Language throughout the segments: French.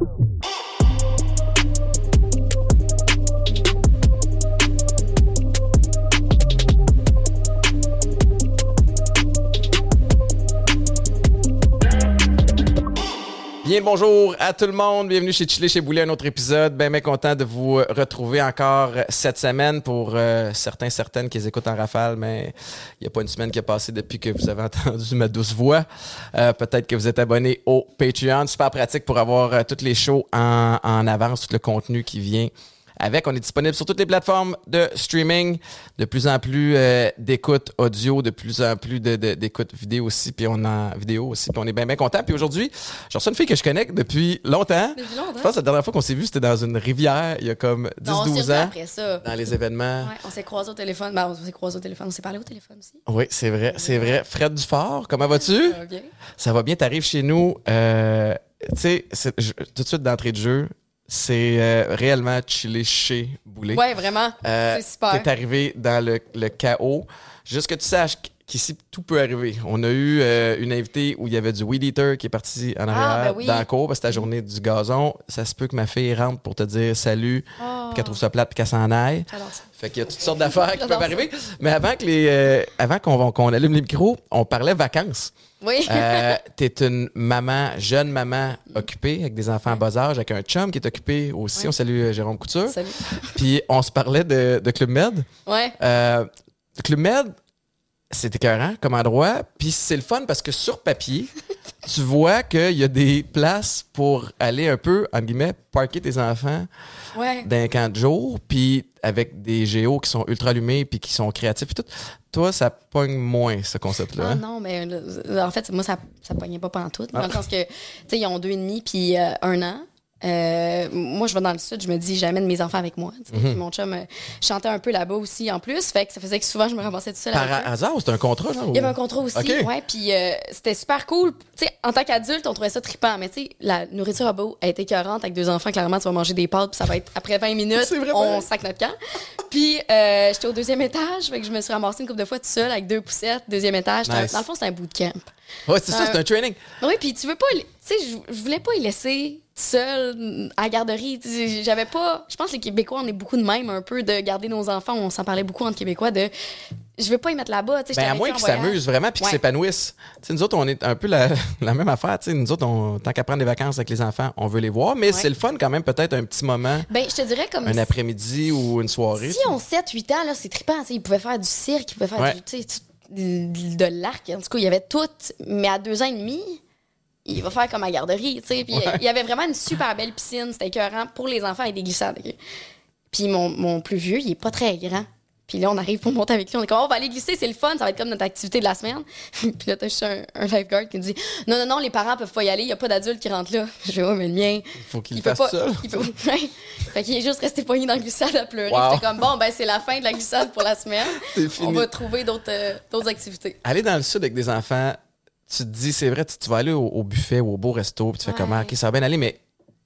down. Bonjour à tout le monde, bienvenue chez Chili chez Boulet, un autre épisode. Bien, bien content de vous retrouver encore cette semaine pour euh, certains, certaines qui écoutent en rafale, mais il n'y a pas une semaine qui a passé depuis que vous avez entendu ma douce voix. Euh, Peut-être que vous êtes abonné au Patreon, super pratique pour avoir euh, toutes les shows en, en avance, tout le contenu qui vient avec. On est disponible sur toutes les plateformes de streaming, de plus en plus euh, d'écoute audio, de plus en plus d'écoute vidéo aussi, puis on a vidéo aussi, puis on est bien bien content. Puis aujourd'hui, j'ai reçu une fille que je connais depuis longtemps. Depuis longtemps. Je pense que la dernière fois qu'on s'est vu, c'était dans une rivière, il y a comme Non, on s'est 10-12 revu ans, après ça. dans les événements. Ouais, on s'est croisés au téléphone. Ben, on s'est croisés au téléphone. On s'est parlé au téléphone aussi. Oui, c'est vrai, c'est vrai. Fred Dufort, comment vas-tu? Ça va bien. Ça va bien, t'arrives chez nous. euh, tu sais, je- tout de suite d'entrée de jeu, c'est euh, réellement chiller chez Boulet. Ouais, vraiment. Euh, c'est super. T'es arrivé dans le, le chaos. Juste que tu saches qu'ici, tout peut arriver. On a eu euh, une invitée où il y avait du weed eater qui est parti en arrière ben oui. dans la cour parce que c'était la journée du gazon. Ça se peut que ma fille rentre pour te dire salut, Oh, puis qu'elle trouve ça plate, puis qu'elle s'en aille. j'adore ça. Fait qu'il y a toutes sortes d'affaires qui peuvent arriver. Mais avant que les, euh, avant qu'on allume les micros, on parlait vacances. Oui. Euh, T'es une maman, jeune maman occupée avec des enfants en bas âge, avec un chum qui est occupé aussi. On salue euh, Jérôme Couture. Salut. Puis on se parlait de, de Club Med. Ouais. Euh, Club Med, c'est écœurant comme endroit. Puis c'est le fun parce que sur papier, tu vois qu'il y a des places pour aller un peu, entre guillemets, parker tes enfants Ouais. d'un camp de jour, puis avec des géos qui sont ultra allumés puis qui sont créatifs. Puis tout. Toi, ça pogne moins ce concept-là. Ah hein? non, mais euh, en fait, moi, ça, ça pognait pas pantoute. Ah. Dans le sens que, tu sais, ils ont deux et demi puis euh, un an. Euh, moi, je vais dans le sud, je me dis, j'amène mes enfants avec moi. Mhm. Mon chum euh, chantait un peu là-bas aussi en plus. Fait que ça faisait que souvent, je me ramassais tout seul Par hasard, c'est un contrat, genre? Il y avait un contrat aussi, ouais, puis euh, c'était super cool. Tu sais, en tant qu'adulte, on trouvait ça trippant, mais tu sais, la nourriture à beau été écœurante avec deux enfants. Clairement, tu vas manger des pâtes, puis ça va être après 20 minutes, C'est on sac notre camp. Puis euh, j'étais au deuxième étage, fait que je me suis ramassée une couple de fois toute seule avec deux poussettes, deuxième étage. C'était Nice. Dans le fond, c'était un bootcamp. Ouais, c'est ça, c'est un training. Oui, puis tu veux pas, tu sais, je, je voulais pas y laisser seul à la garderie. J'avais pas, je pense que les Québécois, on est beaucoup de même un peu de garder nos enfants. On s'en parlait beaucoup entre Québécois de, je veux pas y mettre là-bas. Ben, à moins qu'ils s'amusent vraiment puis qu'ils Ouais. s'épanouissent. Tu sais, nous autres, on est un peu la, la même affaire. Tu sais, nous autres, on, tant qu'à prendre des vacances avec les enfants, on veut les voir, mais Ouais. c'est le fun quand même, peut-être un petit moment, Ben, je te dirais comme un après-midi ou une soirée. Si on 7-8 ans, là, c'est trippant. Ils pouvaient faire du cirque, ils pouvaient faire Ouais. du, de l'arc. En tout cas, il y avait tout. Mais à deux ans et demi, il va faire comme à garderie. tu sais. Puis Ouais. il y avait vraiment une super belle piscine. C'était écœurant pour les enfants avec des glissades. Puis mon, mon plus vieux, il est pas très grand. Puis là, on arrive pour monter avec lui. On est comme, Oh, on va aller glisser, c'est le fun, ça va être comme notre activité de la semaine. puis là, t'as juste un, un lifeguard qui me dit, non, non, non, les parents peuvent pas y aller, il y a pas d'adultes qui rentrent là. Je vais, ouais, mais le mien, Faut qu'il il peut fasse pas. seul. Il peut. Fait qu'il est juste resté pogné dans la glissade à pleurer. Wow. J'étais comme, bon, ben, c'est la fin de la glissade pour la semaine. On va trouver d'autres euh, d'autres activités. Aller dans le sud avec des enfants, tu te dis, c'est vrai, tu, tu vas aller au, au buffet ou au beau resto, puis tu fais Ouais. comment, ok, ça va bien aller, mais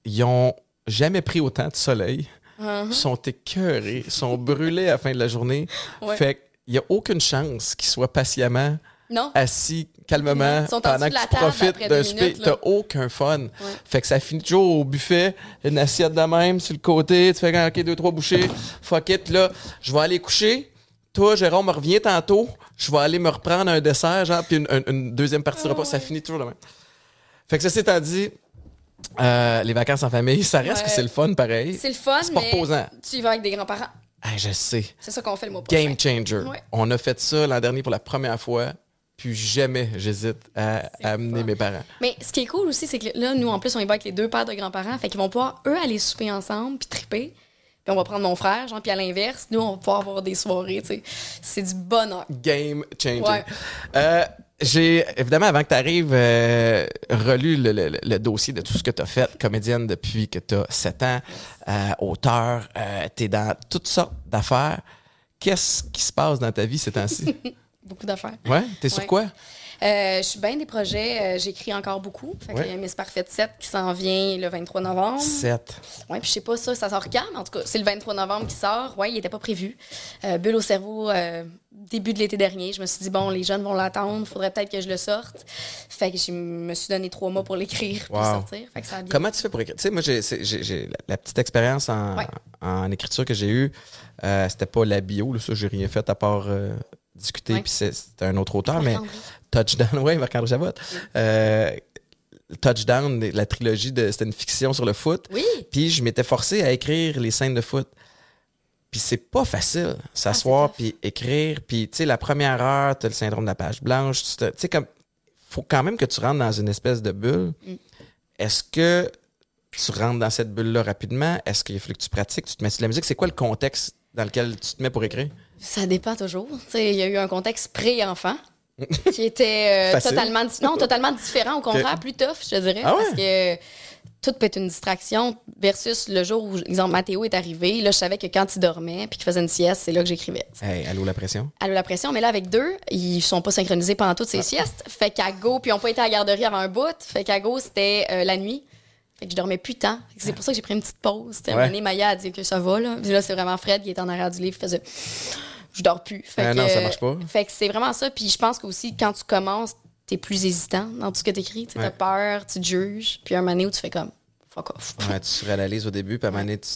ils ont jamais pris autant de soleil. Mhm. sont écœurés, sont brûlés à la fin de la journée. Ouais. Fait qu'il n'y a aucune chance qu'ils soient patiemment Non? assis calmement sont pendant que tu profites d'un souper. T'as aucun fun. Fait que ça finit toujours au buffet, une assiette de même sur le côté. Tu fais OK, deux, trois bouchées. Fuck it, là, je vais aller coucher. Toi, Jérôme, reviens tantôt. Je vais aller me reprendre un dessert, genre, puis une, une- une deuxième partie de repas. Ça finit toujours de même. Fait que ça, étant dit, euh, les vacances en famille, ça reste Ouais. que c'est le fun pareil. C'est le fun, C'est pas mais reposant. tu y vas avec des grands-parents. Ah, je sais. C'est ça qu'on fait le prochain. Game changer. Ouais. On a fait ça l'an dernier pour la première fois. Puis jamais j'hésite à, C'est à amener fun. mes parents. Mais ce qui est cool aussi, c'est que là, nous, en plus, on y va avec les deux paires de grands-parents. Fait qu'ils vont pouvoir, eux, aller souper ensemble, puis triper. Puis on va prendre mon frère, genre, puis à l'inverse, nous, on va pouvoir avoir des soirées, tu sais. C'est du bonheur. Game changer. Ouais. Euh, j'ai, évidemment, avant que tu arrives, relu le, le- le dossier de tout ce que tu as fait, comédienne depuis que tu as 7 ans, euh, auteur, tu es dans toutes sortes d'affaires. Qu'est-ce qui se passe dans ta vie ces temps-ci? Beaucoup d'affaires. Ouais? T'es sur Ouais. quoi? Euh, je suis bien des projets. euh, J'écris encore beaucoup. Fait Ouais. y a Miss Parfaite 7 qui s'en vient le 23 novembre. 7. Ouais, puis je sais pas ça, ça sort quand, mais en tout cas, c'est le 23 novembre qui sort. Ouais, il était pas prévu. Euh, Bulle au cerveau, début de l'été dernier. Je me suis dit, bon, les jeunes vont l'attendre, faudrait peut-être que je le sorte. Fait que je me suis donné trois mois pour l'écrire puis Wow. le sortir. Fait que ça a bien. Comment tu fais pour écrire? Tu sais, moi, j'ai, la, la petite expérience en, Ouais. en écriture que j'ai eue, euh, c'était pas la bio, là, ça, j'ai rien fait à part euh, discuter, Ouais. puis c'est- un autre auteur, mais. Touchdown, ouais, Marc-André Javotte. Euh, Touchdown, la trilogie, de, c'était une fiction sur le foot. Oui, Puis je m'étais forcé à écrire les scènes de foot. Puis c'est pas facile, s'asseoir Ah, puis écrire. Puis tu sais, la première heure, t'as le syndrome de la page blanche. Tu sais, comme, faut quand même que tu rentres dans une espèce de bulle. Mm. Est-ce que tu rentres dans cette bulle-là rapidement? Est-ce qu'il faut que tu pratiques, tu te mets sur la musique? C'est quoi le contexte dans lequel tu te mets pour écrire? Ça dépend toujours. Il y a eu un contexte pré-enfant qui était euh, totalement, non, totalement différent, au contraire, plus tough, je te dirais. Ah ouais? Parce que tout peut être une distraction versus le jour où, exemple, Mathéo est arrivé. Là, je savais que quand il dormait puis qu'il faisait une sieste, c'est là que j'écrivais. Hey, allô, la pression? Allô, la pression, mais là, avec deux, ils sont pas synchronisés pendant toutes ces siestes. Fait qu'à go, puis ils ont pas été à la garderie avant un bout. Fait qu'à go, c'était euh, la nuit. Fait que je dormais plus tant. C'est pour ça que j'ai pris une petite pause. T'sais, À un Ouais. moment donné, Maya a dit que ça va, là. Puis là, c'est vraiment Fred qui est en arrière du livre, faisait. Je dors plus. Fait Ah que, non, ça euh, marche pas. Fait que c'est vraiment ça. Puis je pense qu'aussi, quand tu commences, t'es plus hésitant dans tout ce que t'écris. Tu Ouais. as peur, tu te juges. Puis un moment donné où tu fais comme, fuck off. Ouais, tu suranalyses au début, puis à un moment donné, tu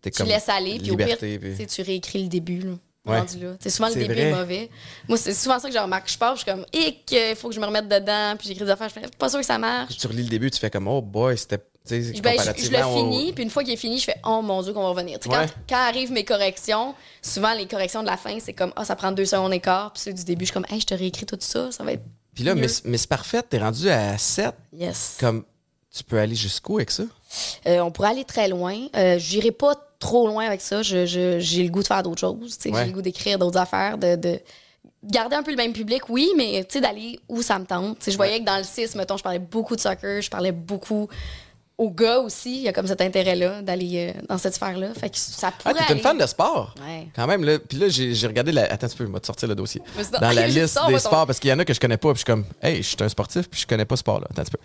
t'es Tu comme. laisses aller, puis au pire, liberté, puis- tu tu réécris le début. Là. Ouais. là. Souvent le début vrai. est mauvais. Moi, c'est souvent ça que je remarque. Je pars, je suis comme, hic, il faut que je me remette dedans, puis j'écris des affaires, je fais, pas sûr que ça marche. Puis tu relis le début, tu fais comme, oh boy, c'était. Ben, je- le au- finis, puis une fois qu'il est fini, je fais Oh mon Dieu, qu'on va revenir. Ouais. Quand, quand arrivent mes corrections, souvent les corrections de la fin, c'est comme Ah, ça prend deux secondes et quart, puis ceux du début, je suis comme Hey, je te réécris tout ça, ça va être Puis là, mieux. Miss, Miss Parfaite, t'es rendu à 7. yes. Comme, tu peux aller jusqu'où avec ça? Euh, on pourrait aller très loin. Euh, J'irai pas trop loin avec ça. J'ai le goût de faire d'autres choses. Ouais. J'ai le goût d'écrire d'autres affaires, de, de garder un peu le même public, oui, mais tu sais, d'aller où ça me tente. Je voyais que dans le 6, mettons, je parlais beaucoup de soccer, je parlais beaucoup aux gars aussi. Il y a comme cet intérêt-là d'aller euh, dans cette sphère-là. Fait que ça Ah, pourrait t'es une fan de sport? Ouais. Quand même, là. Puis là, j'ai regardé la. Attends un petit peu, je vais te sortir le dossier. Dans la liste des ton- sports, parce qu'il y en a que je connais pas, puis je suis comme, hey, je suis un sportif, puis je connais pas ce sport-là. Attends un petit peu.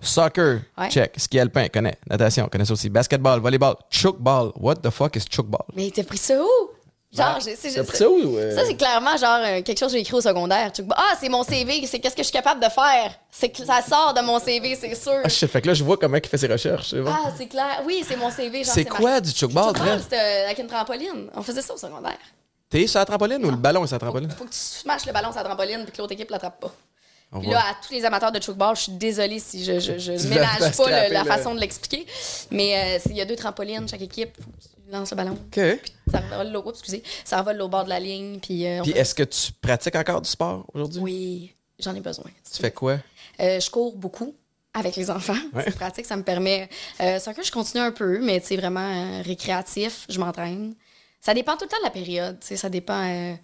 Soccer, Ouais. check. Ski alpin, connais. Natation, connais ça aussi. Basketball, volleyball, chokeball. What the fuck is chokeball? Mais t'as pris ça où? Genre, j'ai- c'est pris ça euh? Ça, c'est clairement genre euh, quelque chose que j'ai écrit au secondaire. Tu- Ah, c'est mon CV, c'est qu'est-ce que je suis capable de faire? C'est que ça sort de mon CV, c'est sûr. Ah. Fait que là, je vois comment il fait ses recherches. Ah, c'est clair. Oui, c'est mon CV. c'est quoi du chokeball, c'était euh, avec une trampoline. On faisait ça au secondaire. T'es sur la trampoline ou le ballon est sur la trampoline? Faut que tu smashes le ballon sur la trampoline puis que l'autre équipe l'attrape pas. Puis là, à tous les amateurs de chokeball, je suis désolée si je, je, ménage pas la façon de l'expliquer. Mais euh, il y a deux trampolines, chaque équipe. Lances le ballon. OK. Ça revole oups, excusez. Ça revole au bord de la ligne. Puis, euh, on Puis fait- est-ce que tu pratiques encore du sport aujourd'hui? Oui, j'en ai besoin. Tu fais quoi? Euh, je cours beaucoup avec les enfants. Ouais. C'est pratique, ça me permet. Euh, soccer, je continue un peu, mais c'est vraiment euh, récréatif. Je m'entraîne. Ça dépend tout le temps de la période. tu sais, Ça dépend.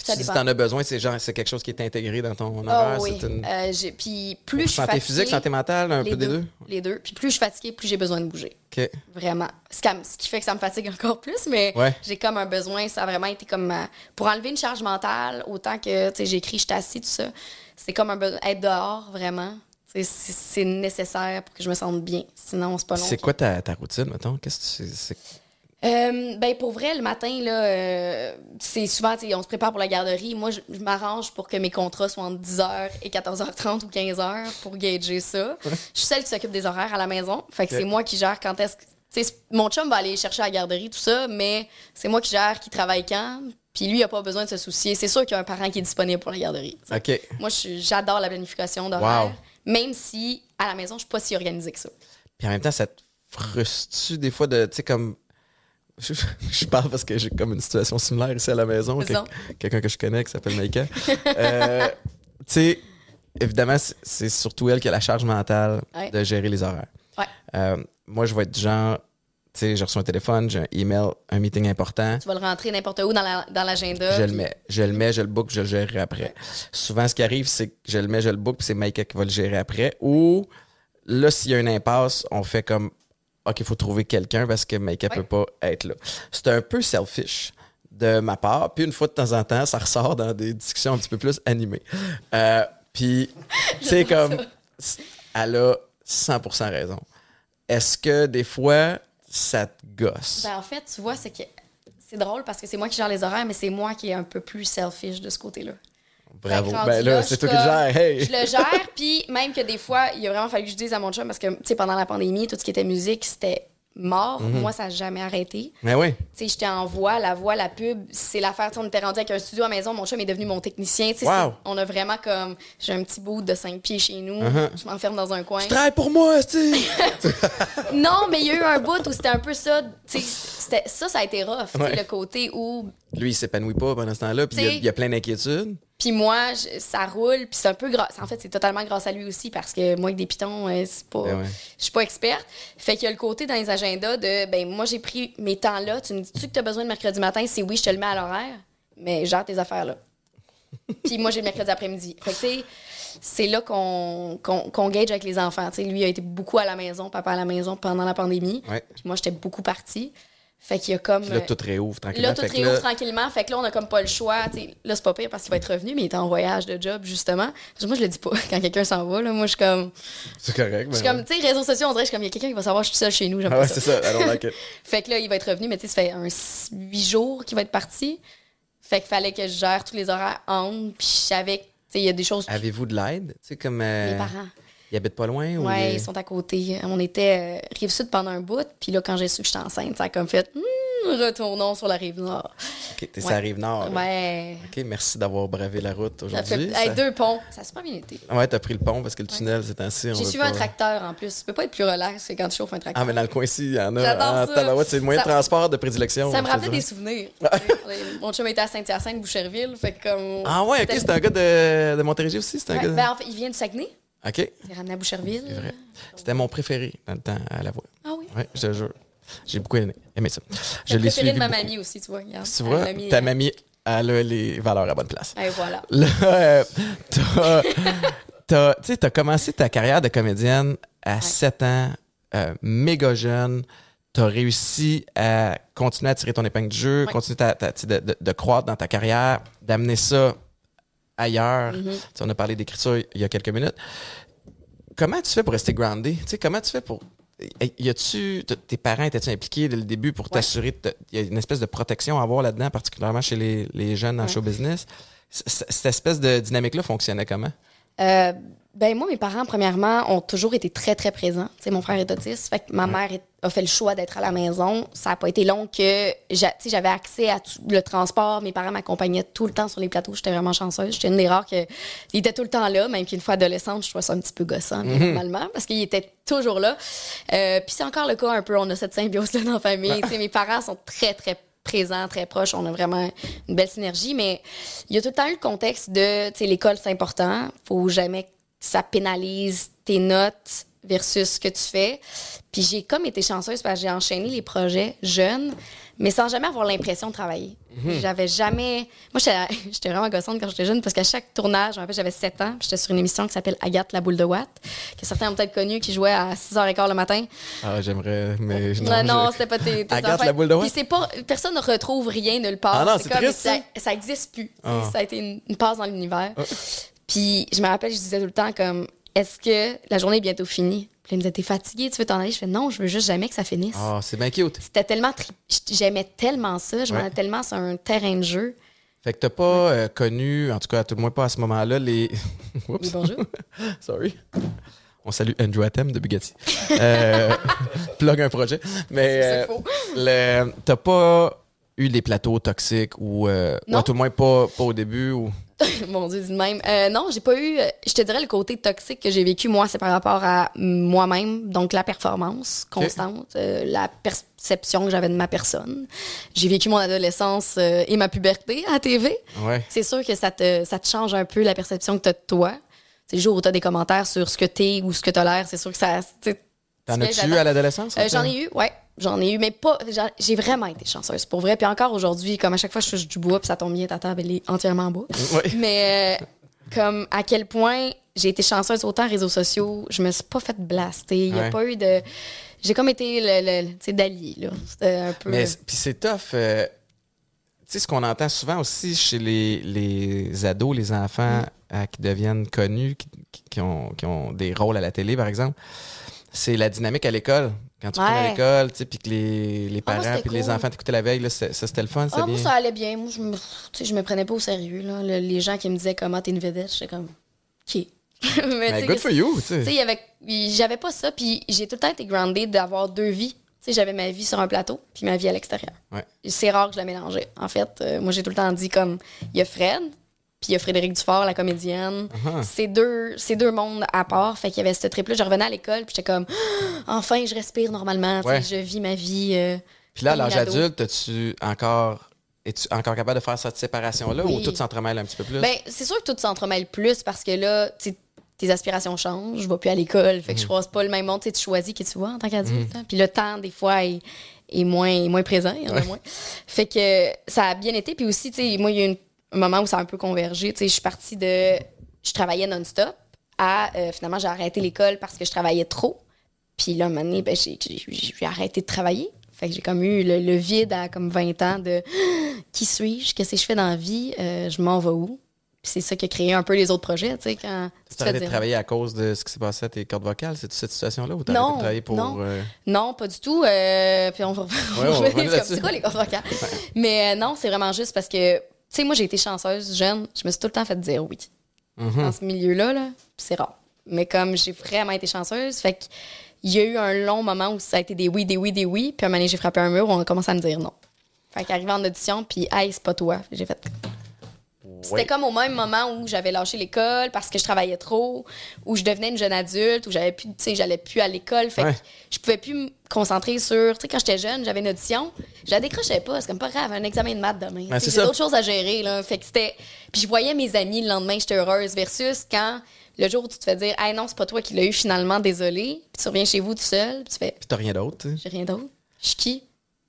Euh, ça tu t'en as besoin, c'est genre, c'est quelque chose qui est intégré dans ton horaire. oui. une- Euh, puis plus je suis santé fatiguée, physique, santé mentale, un peu des deux? Les deux. Puis plus je suis fatiguée, plus j'ai besoin de bouger. OK. Vraiment. Ce qui, ce qui fait que ça me fatigue encore plus, mais Ouais. j'ai comme un besoin. Ça a vraiment été comme. ma- pour enlever une charge mentale, autant que, tu sais, j'écris, je suis assis, tout ça. C'est comme un besoin. Être dehors, vraiment. C'est nécessaire pour que je me sente bien. Sinon, c'est pas long. C'est quoi ta, ta routine, mettons? Qu'est-ce que tu Euh, ben pour vrai, le matin, là, euh, c'est souvent, on se prépare pour la garderie. Moi, je, je m'arrange pour que mes contrats soient entre 10h et 14h30 ou 15h pour gager ça. Je suis celle qui s'occupe des horaires à la maison. Fait que c'est moi qui gère quand est-ce que. Mon chum va aller chercher à la garderie, tout ça, mais c'est moi qui gère qui travaille quand. Puis lui, il a pas besoin de se soucier. C'est sûr qu'il y a un parent qui est disponible pour la garderie. OK. Moi, j'adore la planification d'horaire, Wow. même si à la maison, je suis pas si organisée que ça. Puis en même temps, ça te frustre-tu des fois de, tu sais, comme... Je, je parle parce que j'ai comme une situation similaire ici à la maison. Quelqu'un que je connais qui s'appelle Maïka. Euh, tu sais, évidemment, c'est- surtout elle qui a la charge mentale Ouais. de gérer les horaires. Ouais. Euh, moi, je vais être du genre, tu sais, je reçois un téléphone, j'ai un email, un meeting important. Tu vas le rentrer n'importe où dans la- dans l'agenda. Je le mets. Je le mets, je le book, je le gérerai après. Souvent, ce qui arrive, c'est que je le mets, je le book, puis c'est Maïka qui va le gérer après. Ou là, s'il y a une impasse, on fait comme OK, il faut trouver quelqu'un parce que Maïka Ouais. peut pas être là. C'est un peu selfish de ma part. Puis une fois de temps en temps, ça ressort dans des discussions un petit peu plus animées. Euh, Puis, tu sais, comme, elle a 100% raison. Est-ce que des fois, ça te gosse? Ben, en fait, tu vois, c'est que c'est drôle parce que c'est moi qui gère les horaires, mais c'est moi qui est un peu plus selfish de ce côté-là. Bravo. Ben là, c'est toi qui le gères. Hey! Je le gère, puis même que des fois, il a vraiment fallu que je dise à mon chum parce que, tu sais, pendant la pandémie, tout ce qui était musique, c'était mort. Mhm. Moi, ça n'a jamais arrêté. Mais oui. Tu sais, j'étais en voix, la voix, la pub, c'est l'affaire. On était rendu avec un studio à la maison, mon chum est devenu mon technicien. Wow. On a vraiment comme. J'ai un petit bout de cinq pieds chez nous. Uh-huh. Je m'enferme dans un coin. Tu travailles pour moi, tu Non, mais il y a eu un bout où c'était un peu ça. Ça, ça a été rough. Ouais. Le côté où Lui, il s'épanouit pas pendant ce temps-là, puis il y a- T'sais- il y, a plein d'inquiétudes. Puis moi, je- ça roule, puis c'est un peu grâce. En fait, c'est totalement grâce à lui aussi parce que moi, avec des pitons, euh, c'est pas. Ben ouais. Je suis pas experte. Fait qu'il y a le côté dans les agendas de, ben, moi, j'ai pris mes temps là. Tu me dis-tu que tu as besoin de mercredi matin? Si oui, je te le mets à l'horaire, mais gère tes affaires là. puis moi, j'ai le mercredi après-midi. Fait que, tu sais, c'est là qu'on qu'on qu'on gauge avec les enfants. Tu sais, lui a été beaucoup à la maison, papa à la maison pendant la pandémie. Ouais. Puis moi, j'étais beaucoup partie. Fait qu'il y a comme. Puis là, tout réouvre tranquillement. Là, tout réouvre là- tranquillement. Fait que là, on a comme pas le choix. T'sais, là, c'est pas pire parce qu'il va être revenu, mais il est en voyage de job, justement. Moi, je le dis pas. Quand quelqu'un s'en va, là, moi, je suis comme. C'est correct. Je suis comme, tu sais, réseaux sociaux, on dirait, je suis comme, il y a quelqu'un qui va savoir je suis seule chez nous. J'aime Ah pas ouais, ça. c'est ça. Alors, like it. Fait que là, il va être revenu, mais tu sais, ça fait un huit jours qu'il va être parti. Fait qu'il fallait que je gère tous les horaires entre. Puis je savais tu sais, il y a des choses. Avez-vous de l'aide? Tu sais, comme. euh, Mes parents. Ils habitent pas loin? ou Ouais, les- ils sont à côté. On était euh, rive sud pendant un bout. Puis là, quand j'ai su que j'étais enceinte, ça a comme fait, Hmm, retournons sur la rive nord. Ok, t'es Ouais. la rive nord. là. Ouais. Ok, merci d'avoir bravé la route fait aujourd'hui. hey, Ça- deux ponts. Ça a super bien été. Ouais, t'as pris le pont parce que le tunnel, c'est ainsi. J'ai suivi pas- un tracteur en plus. Tu peux pas être plus relax que quand tu chauffes un tracteur. Ah, mais dans le coin ici, il y en a. J'adore Ah, c'est le moyen de transport de prédilection. ça me rappelait des souvenirs. Mon chum était à Saint-Hyacinthe, Boucherville. Fait comme. Ah ouais, ok, C'était- c'est un gars de, de Montérégie aussi? C'est un gars ben, en fait, il vient du Saguenay. Ok, ramené à Boucherville. c'est vrai. C'était mon préféré dans le temps à la voix. Ah oui? Ouais, je te jure. J'ai beaucoup aimé, aimé ça. Je l'ai suivi. de ma beaucoup. mamie aussi, tu vois. regarde. Tu vois, ta mamie, elle a les valeurs à bonne place. Et voilà. Là, euh, t'as, t'as, commencé ta carrière de comédienne à 7 ans, euh, méga jeune. T'as réussi à continuer à tirer ton épingle du jeu, Ouais. continuer ta- ta- tu sais, de, de- de croître dans ta carrière, d'amener ça ailleurs. Mm-hmm. Tu sais, on a parlé d'écriture il y a quelques minutes. Comment tu fais pour rester groundé? Tu sais, comment tu fais pour. Y a-tu. Tes parents étaient-tu impliqués dès le début pour t'assurer. Il y a une espèce de protection à avoir là-dedans, particulièrement chez les, les jeunes en Ouais. show business. C- Cette espèce de dynamique-là fonctionnait comment? Euh, ben moi, mes parents, premièrement, ont toujours été très, très présents. Tu sais, mon frère est autiste, fait que ma mère a fait le choix d'être à la maison. Ça n'a pas été long que j'avais accès à tout le transport. Mes parents m'accompagnaient tout le temps sur les plateaux. J'étais vraiment chanceuse. J'étais une des rares qui était tout le temps là, même qu'une fois adolescente, je trouvais ça un petit peu gossant, bien normalement, parce qu'il était toujours là. Euh, Puis c'est encore le cas un peu. On a cette symbiose-là dans la famille. Tu sais, mes parents sont très, très présents, très proches. On a vraiment une belle synergie, mais il y a tout le temps eu le contexte de, tu sais, l'école, c'est important. Faut jamais ça pénalise tes notes versus ce que tu fais. Puis j'ai comme été chanceuse parce que j'ai enchaîné les projets jeunes, mais sans jamais avoir l'impression de travailler. J'avais jamais... Moi, j'étais vraiment gossante quand j'étais jeune parce qu'à chaque tournage, en fait, j'avais 7 ans, j'étais sur une émission qui s'appelle Agathe, la boule de Watt, que certains ont peut-être connu, qui jouait à 6h15 le matin. Ah, j'aimerais, mais Non, non, je- c'était pas tes, tes Agathe, enfants. la boule de Watt? Puis pas... Personne ne retrouve rien nulle part. Ah non, c'est comme, triste, ça. ça. Existe plus. Ah. Ça a été une, une passe dans l'univers. Puis je me rappelle, je disais tout le temps comme, est-ce que la journée est bientôt finie? Puis il me disait, t'es fatigué, tu veux t'en aller? Je fais, non, je veux juste jamais que ça finisse. Ah, c'est bien cute. C'était tellement... tri- J'aimais tellement ça. Je m'en Ouais. allais tellement sur un terrain de jeu. Fait que t'as pas euh, connu, en tout cas, tout le moins pas à ce moment-là, les. Oups. Bonjour. Sorry. On salue Andrew Atem de Bugatti. Euh, plug un projet. Mais C'est euh, t'as pas eu des plateaux toxiques ou, euh, ou à tout le moins pas, pas au début ou? Mon Dieu, dis même. Euh, non, j'ai pas eu. euh, Je te dirais le côté toxique que j'ai vécu, moi, c'est par rapport à moi-même. Donc, la performance constante, euh, la perception que j'avais de ma personne. J'ai vécu mon adolescence euh, et ma puberté à TV. Ouais. C'est sûr que ça te, ça te change un peu la perception que tu as de toi. C'est le jour où tu as des commentaires sur ce que t'es ou ce que tu as l'air, c'est sûr que ça. T'en as-tu eu à l'adolescence? J'en ai eu, ouais. J'en ai eu, mais pas. J'ai vraiment été chanceuse, pour vrai. Puis encore aujourd'hui, comme à chaque fois je touche du bois, puis ça tombe bien, ta table, elle est entièrement en bois. Ouais. Mais euh, comme à quel point j'ai été chanceuse autant réseaux sociaux, je me suis pas fait blaster. Il y a Ouais. pas eu de. J'ai comme été le, le tu sais, d'allié, là. C'était un peu. Mais puis c'est tough. euh, tu sais, ce qu'on entend souvent aussi chez les, les ados, les enfants à qui deviennent connus, qui, qui ont, qui ont des rôles à la télé, par exemple, c'est la dynamique à l'école. Quand tu retournes à Ouais. l'école, tu sais, puis que les, les Ah, parents puis les enfants t'écoutaient la veille, là, ça, c'était le fun, c'était Ah, moi, bien. ça allait bien. Moi, je me, tu sais, je me prenais pas au sérieux. Là. Le- les gens qui me disaient comment t'es une vedette, j'étais comme, OK. Mais, good for you, tu sais, j'avais pas ça, puis j'ai tout le temps été grounded d'avoir deux vies. Tu sais, j'avais ma vie sur un plateau, puis ma vie à l'extérieur. Ouais. C'est rare que je la mélangeais. En fait, euh, moi, j'ai tout le temps dit comme, il y a Fred, puis il y a Frédéric Dufort, la comédienne. C'est deux, c'est deux mondes à part. Fait qu'il y avait ce trip-là. Je revenais à l'école, puis j'étais comme, enfin, je respire normalement. Tu Ouais. Je vis ma vie. euh, Puis là, à l'âge adulte, as-tu encore. Es-tu encore capable de faire cette séparation-là Oui. ou tout s'entremêle un petit peu plus? Ben, c'est sûr que tout s'entremêle plus parce que là, tu tes aspirations changent. Je vais plus à l'école. Fait que Mhm. je croise pas le même monde. Tu tu choisis qui tu vois en tant qu'adulte. hein. Puis le temps, des fois, est, est moins, est moins présent. Il y en a Ouais. moins. Fait que ça a bien été. Puis aussi, tu moi, il y a une- un moment où ça a un peu convergé. Tu sais, je suis partie de. Je travaillais non-stop à. euh, finalement, j'ai arrêté l'école parce que je travaillais trop. Puis là, un moment donné, ben, j'ai, arrêté de travailler. Fait que j'ai comme eu le, le vide à comme 20 ans de qui suis-je, qu'est-ce que je fais dans la vie, Euh, je m'en vais où? Puis c'est ça qui a créé un peu les autres projets, tu sais, quand tu de travailler à cause de ce qui s'est passé à tes cordes vocales? C'est-tu cette situation-là ou t'as arrêté de travailler pour. non. euh, Non, pas du tout. euh, puis on va, on on va c'est c'est quoi les cordes vocales? Mais non, c'est vraiment juste parce que, tu sais, moi, j'ai été chanceuse jeune. Je me suis tout le temps fait dire oui. mhm. Dans ce milieu-là, là, c'est rare. Mais comme j'ai vraiment été chanceuse, fait que il y a eu un long moment où ça a été des oui, des oui, des oui. Puis un moment j'ai frappé un mur où on a commencé à me dire non. Fait qu'arrivé en audition, puis hey, c'est pas toi. J'ai fait. C'était comme au même moment où j'avais lâché l'école parce que je travaillais trop, où je devenais une jeune adulte, où j'avais plus, tu sais, j'allais plus à l'école. Fait Ouais. que je pouvais plus me concentrer sur, tu sais, quand j'étais jeune, j'avais une audition, je la décrochais pas, c'est comme pas grave, un examen de maths demain. C'est J'ai d'autres choses à gérer, là. Fait que c'était. Puis je voyais mes amis le lendemain, j'étais heureuse, versus quand le jour où tu te fais dire, hey non, c'est pas toi qui l'as eu finalement, désolé, puis tu reviens chez vous tout seul, puis tu fais, Puis t'as rien d'autre, j'ai rien d'autre. Je suis qui?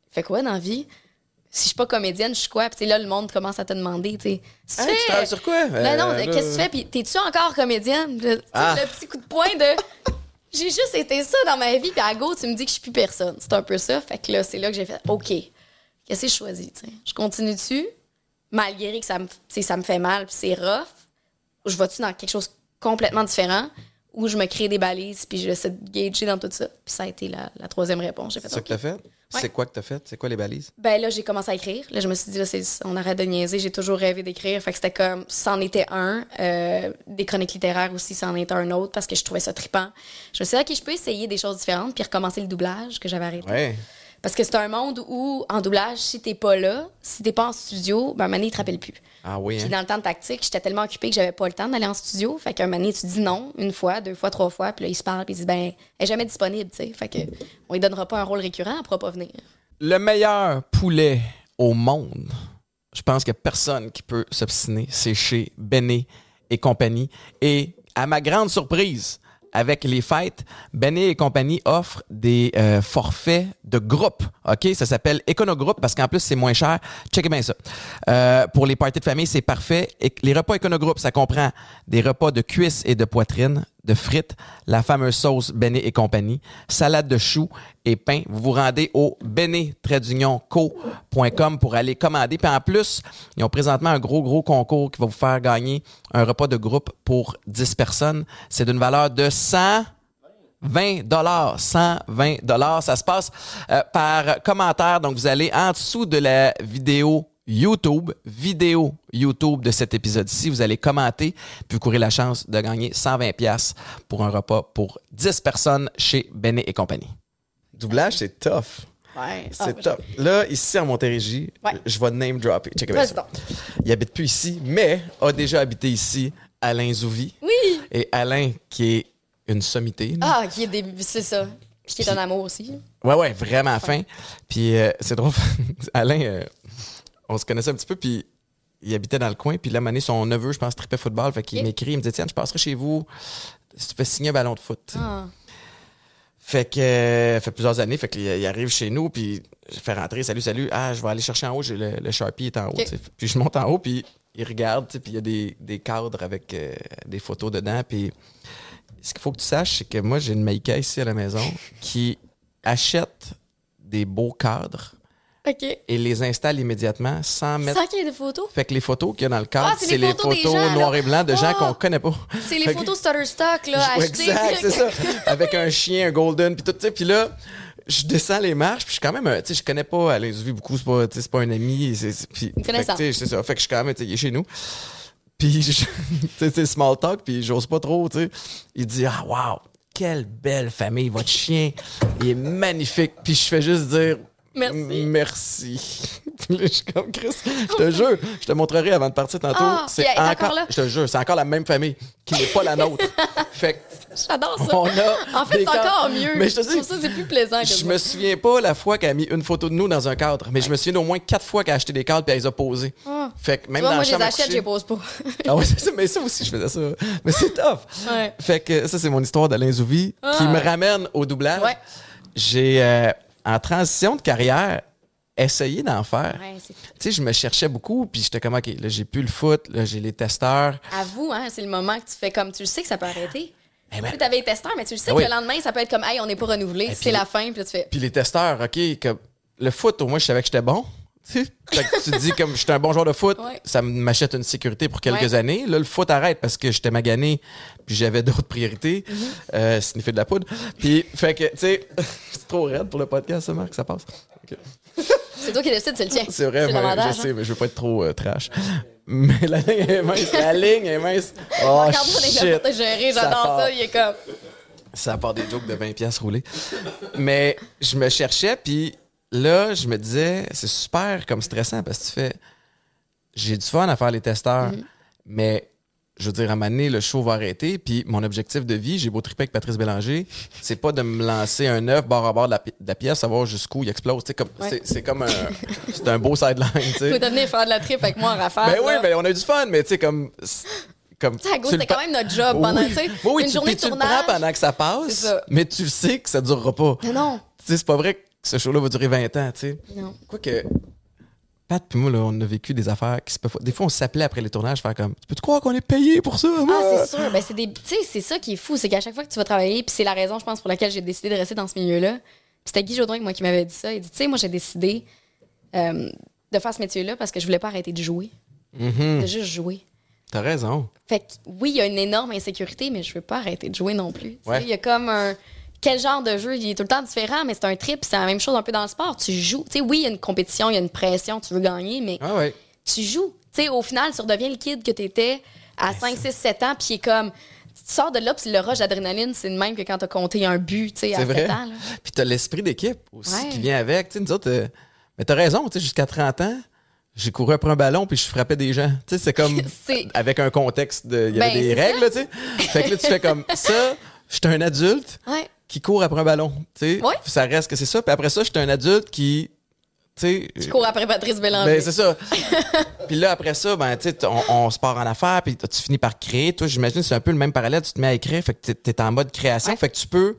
Fais quoi dans la vie? Si je suis pas comédienne, je suis quoi? Puis là, le monde commence à te demander, tu sais. Hey, tu travailles sur quoi? Ben non, Euh, qu'est-ce que tu fais? Puis t'es-tu encore comédienne? Ah. le petit coup de poing de. J'ai juste été ça dans ma vie, puis à go, tu me dis que je suis plus personne. C'est un peu ça. Fait que là, c'est là que j'ai fait OK. Qu'est-ce que je choisis? tu sais? Je continue dessus, malgré que ça me, ça me fait mal, puis c'est rough. Ou je vais-tu dans quelque chose complètement différent, ou je me crée des balises, puis j'essaie de gager dans tout ça? Puis ça a été la, la troisième réponse. J'ai fait C'est ça OK. que t'as fait? C'est quoi que t'as fait? C'est quoi les balises? Ben là, j'ai commencé à écrire. Là, je me suis dit, là, on arrête de niaiser. J'ai toujours rêvé d'écrire. Fait que c'était comme, c'en était un. Euh, des chroniques littéraires aussi, c'en était un autre parce que je trouvais ça trippant. Je me suis dit, OK, je peux essayer des choses différentes puis recommencer le doublage que j'avais arrêté. Ouais. Parce que c'est un monde où, en doublage, si t'es pas là, si t'es pas en studio, ben, un moment donné, ils te rappellent plus. Ah oui, Puis hein? dans le temps de tactique, j'étais tellement occupée que j'avais pas le temps d'aller en studio. Fait qu'un moment donné, tu dis non, une fois, deux fois, trois fois, puis là, ils se parlent, puis ils disent, ben, elle est jamais disponible, tu sais. Fait que, on lui donnera pas un rôle récurrent, elle pourra pas venir. Le meilleur poulet au monde, je pense qu'il n'y a personne qui peut s'obstiner. C'est chez Benet et compagnie. Et à ma grande surprise, avec les fêtes, Benet et compagnie offrent des euh, forfaits de groupe. OK? Ça s'appelle Econogroupe parce qu'en plus, c'est moins cher. Checkez bien ça. Euh, pour les parties de famille, c'est parfait. Les repas Econogroupe, ça comprend des repas de cuisses et de poitrine, de frites, la fameuse sauce Benet et compagnie, salade de choux et pain. Vous vous rendez au benet-co.com pour aller commander. Puis en plus, ils ont présentement un gros, gros concours qui va vous faire gagner un repas de groupe pour 10 personnes. C'est d'une valeur de 100 20 dollars, 120 dollars. Ça se passe euh, par commentaire. Donc, vous allez en dessous de la vidéo YouTube, vidéo YouTube de cet épisode-ci. Vous allez commenter, puis vous courez la chance de gagner 120 pièces pour un repas pour 10 personnes chez Benet et compagnie. Doublage, c'est tough. Ouais. C'est top. Là, ici, en Montérégie, Ouais. je vais name dropper. Check. Il habite plus ici, mais a déjà habité ici Alain Zouvi. Oui! Et Alain, qui est une sommité. là. Ah, qui est des... c'est ça. Puis qui est un amour aussi. Ouais, ouais, vraiment fin. Puis euh, c'est drôle. Alain, euh, on se connaissait un petit peu, puis il habitait dans le coin. Puis là, à son neveu, je pense, tripait football. Fait qu'il m'écrit, il me dit Tiens, je passerai chez vous si tu fais signer un ballon de foot. Ah. Fait que, euh, fait plusieurs années, fait qu'il il arrive chez nous, puis je fais rentrer, salut, salut, ah, je vais aller chercher en haut, j'ai le, le Sharpie est en haut. Puis je monte en haut, puis il regarde, puis il y a des, des cadres avec euh, des photos dedans, puis ce qu'il faut que tu saches, c'est que moi, j'ai une Maïka ici à la maison qui achète des beaux cadres OK. et les installe immédiatement sans mettre. Sans qu'il y ait de photos? Fait que les photos qu'il y a dans le cadre, Ah, c'est les les photos photos là. et blanc de gens Ah. qu'on connaît pas. C'est les photos Stutterstock, là, Ouais, achetées. Exact, c'est ça. Avec un chien, un golden, puis tout, tu sais. Puis là, je descends les marches, puis je suis quand même, tu sais, je connais pas Alain Zouvi beaucoup, c'est pas, pas un ami. c'est- Puis, c'est ça. Fait que je suis quand même, tu sais, chez nous. Puis, je- tu sais, c'est small talk, puis j'ose pas trop, tu sais. Il dit, ah, wow, quelle belle famille, votre chien, il est magnifique. Puis je fais juste dire, Merci. Merci. Je suis comme Chris, je te jure, je te montrerai avant de partir tantôt. Ah, c'est encore encore, là? je te jure, c'est encore la même famille qui n'est pas la nôtre. fait J'adore ça. on a En fait, c'est encore mieux. Mais je te dis, ça, c'est plus plaisant que je ça. me souviens pas la fois qu'elle a mis une photo de nous dans un cadre, mais je me souviens d'au moins quatre fois qu'elle a acheté des cadres puis elle les a posés. Ah. Fait que même vois, dans moi, la je les chambre achète, je les pose pas. Ah ouais, ça, mais ça aussi je faisais ça. Mais c'est. Ouais. Fait que ça c'est mon histoire d'Alain Zouvi qui Ah. me ramène au doublage. Ouais. J'ai euh, en transition de carrière essayé d'en faire. Ouais, Tu sais, je me cherchais beaucoup, puis j'étais comme, OK, là, j'ai plus le foot, là, j'ai les testeurs. Avoue, hein, c'est le moment que tu fais comme tu le sais que ça peut arrêter. Eh ben- Tu avais les testeurs, mais tu le sais Ah que le lendemain, ça peut être comme, hey, on n'est pas renouvelé, c'est la fin, puis tu fais. Puis les testeurs, OK, que le foot, au moins, je savais que j'étais bon. Fait que tu te dis, comme j'étais un bon joueur de foot, Ouais. ça m'achète une sécurité pour quelques Ouais. années. Là, le foot arrête parce que j'étais magané, puis j'avais d'autres priorités, Mhm. euh, sniffer de la poudre. Puis, fait que, tu sais, c'est trop raide pour le podcast, ça, Marc, ça passe. C'est toi qui décides, c'est le tien. C'est vrai, moi, je sais, hein. mais je veux pas être trop euh, trash. Mais la ligne est mince, la ligne est mince. Oh, shit. j'adore ça, il est comme. Ça part des jokes de 20 pièces roulés. Mais je me cherchais, puis là, je me disais, c'est super comme stressant parce que tu fais, j'ai du fun à faire les testeurs, Mm-hmm. mais je veux dire, à un moment donné, le show va arrêter, puis mon objectif de vie, j'ai beau triper avec Patrice Bélanger, c'est pas de me lancer un œuf bord à bord de la, pi- de la pièce, savoir jusqu'où il explose. Comme, Ouais. c'est, c'est comme un, c'est un beau sideline, tu peux venir faire de la trip avec moi en rafale. Ben oui, ben on a eu du fun, mais tu sais, comme. c'est- comme c'était quand même notre job pendant, Oui. Oui, oui, une tu, journée de tu le tournage. prends pendant que ça passe, ça. mais tu sais que ça durera pas. Mais non, Tu sais, c'est pas vrai que ce show-là va durer 20 ans, tu sais. non. Quoique, Pat puis moi, là, on a vécu des affaires qui se peuvent. Des fois, on s'appelait après les tournages, faire comme Tu peux-tu croire qu'on est payé pour ça? Ah, moi? c'est sûr. Ben, c'est des. Tu sais, c'est ça qui est fou. C'est qu'à chaque fois que tu vas travailler, puis c'est la raison, je pense, pour laquelle j'ai décidé de rester dans ce milieu-là. Puis c'était Guy Jodoin, moi, qui m'avait dit ça. Il dit, tu sais, moi, j'ai décidé euh, de faire ce métier-là parce que je voulais pas arrêter de jouer. Mhm. De juste jouer. T'as raison. Fait que oui, il y a une énorme insécurité, mais je veux pas arrêter de jouer non plus. Tu sais, Ouais. Il y a comme un. Quel genre de jeu? Il est tout le temps différent, mais c'est un trip. C'est la même chose un peu dans le sport. Tu joues. Tu sais, oui, il y a une compétition, il y a une pression, tu veux gagner, mais Ah ouais. tu joues. Tu sais, au final, tu redeviens le kid que tu étais à 5, 6, 7 ans, puis il est comme. Tu sors de là, puis le rush d'adrénaline, c'est le même que quand t'as compté un but, tu sais, à C'est 7 vrai. ans. là. Puis t'as l'esprit d'équipe aussi Ouais. qui vient avec. Tu sais, nous autres, euh, mais t'as raison, tu sais, jusqu'à 30 ans, j'ai couru après un ballon puis je frappais des gens. Tu sais, c'est comme avec un contexte de. Il y Ben, avait des règles, tu sais. Fait que là, tu fais comme ça, j'étais un adulte Ouais. Qui court après un ballon. Tu sais, Ouais. ça reste que c'est ça. Puis après ça, j'étais un adulte qui. Tu. Je cours après Patrice Bélanger. Ben, c'est ça. puis là, après ça, ben, tu on, on se part en affaires, puis tu finis par créer. Toi, j'imagine que c'est un peu le même parallèle. Tu te mets à écrire, fait que t'es- t'es en mode création. Ouais. Fait que tu peux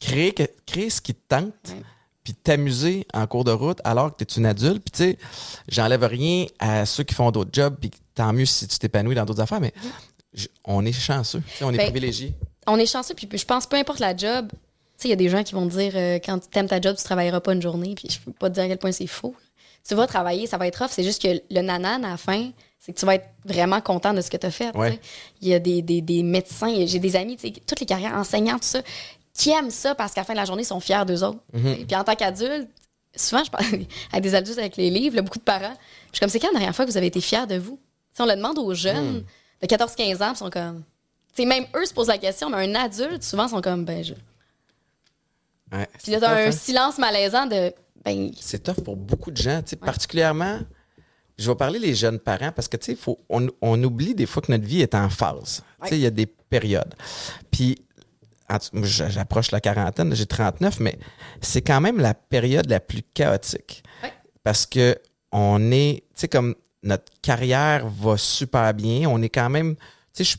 créer, créer ce qui te tente, Ouais. puis t'amuser en cours de route alors que tu es une adulte. Puis tu sais, j'enlève rien à ceux qui font d'autres jobs, puis tant mieux si tu t'épanouis dans d'autres affaires, mais j- on est chanceux. tu on est Ben, privilégiés. On est chanceux, puis je pense, peu importe la job, tu sais, il y a des gens qui vont dire euh, quand tu aimes ta job, tu travailleras pas une journée, puis je peux pas te dire à quel point c'est faux. Tu vas travailler, ça va être off, c'est juste que le nanan à la fin, c'est que tu vas être vraiment content de ce que tu as fait. Ouais. Il y a des, des, des médecins, j'ai des amis, toutes les carrières enseignantes, tout ça, qui aiment ça parce qu'à la fin de la journée, ils sont fiers d'eux autres. Mhm. sais. Puis en tant qu'adulte, souvent, je parle avec des adultes avec les livres, là, beaucoup de parents. Je suis comme, c'est quand la dernière fois que vous avez été fiers de vous? Tu sais, on le demande aux jeunes de 14-15 ans, ils sont comme. Même eux se posent la question, mais un adulte, souvent, sont comme, ben, je. Ouais, Puis là, t'as un hein? silence malaisant de, ben, c'est tough pour beaucoup de gens, tu sais, particulièrement. Je vais parler les jeunes parents parce que tu sais, on, on oublie des fois que notre vie est en phase. Tu sais, il y a des périodes. Puis, j'approche la quarantaine, j'ai 39, mais c'est quand même la période la plus chaotique. Ouais. Parce que on est, tu sais, comme notre carrière va super bien, on est quand même, tu sais, je-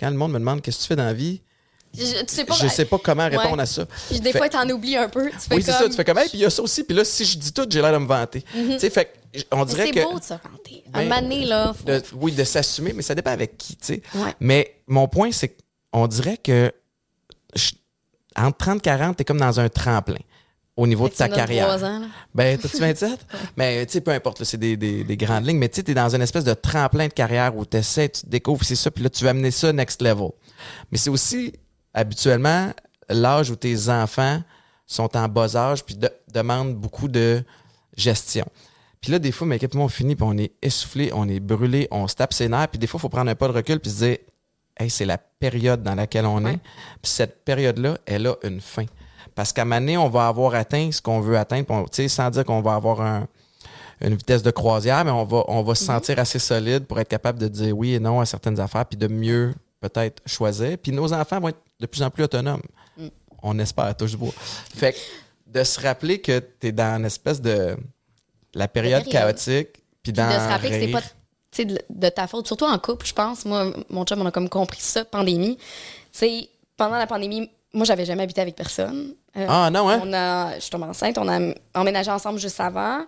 quand le monde me demande qu'est-ce que tu fais dans la vie, je- tu sais pas. je sais pas comment répondre Ouais. à ça. Puis des Fait- fois, t'en oublies un peu. Tu fais oui, c'est ça. Tu fais comme, hey, puis il y a ça aussi. Puis là, si je dis tout, j'ai l'air de me vanter. Tu sais, fait on dirait C'est que. beau de se vanter. Un Ben, moment donné, là. faut- de- oui, de s'assumer, mais ça dépend avec qui, tu sais. Ouais. Mais mon point, c'est qu'on dirait que je- entre 30 et 40, t'es comme dans un tremplin. Au niveau de ta carrière. trois ans, là. Ben, t'as-tu 27? Mais, tu sais, peu importe, c'est des, des- des grandes lignes. Mais, tu sais, t'es dans une espèce de tremplin de carrière où t'essaies, tu découvres, c'est ça, puis là, tu vas amener ça next level. Mais c'est aussi, habituellement, l'âge où tes enfants sont en bas âge puis de- demandent beaucoup de gestion. Puis là, des fois, mes équipes, on finit, puis on est essoufflé, on est brûlé, on se tape ses nerfs, puis des fois, il faut prendre un pas de recul puis se dire, hey, c'est la période dans laquelle on Ouais. est. Puis cette période-là, elle a une fin. Parce qu'à donné, on va avoir atteint ce qu'on veut atteindre, on- tu sais, sans dire qu'on va avoir un- une vitesse de croisière, mais on va, on va se sentir assez solide pour être capable de dire oui et non à certaines affaires, puis de mieux peut-être choisir. Puis nos enfants vont être de plus en plus autonomes. On espère, touche bois. Fait que de se rappeler que tu es dans une espèce de la période chaotique, puis Puis dans de se rappeler que c'est pas de, de ta faute, surtout en couple, je pense. Moi, mon chum, on a comme compris ça, pandémie. Tu sais, pendant la pandémie, moi, j'avais jamais habité avec personne. Euh, Ah non, hein? on a, je suis tombée enceinte, on a emménagé ensemble juste avant.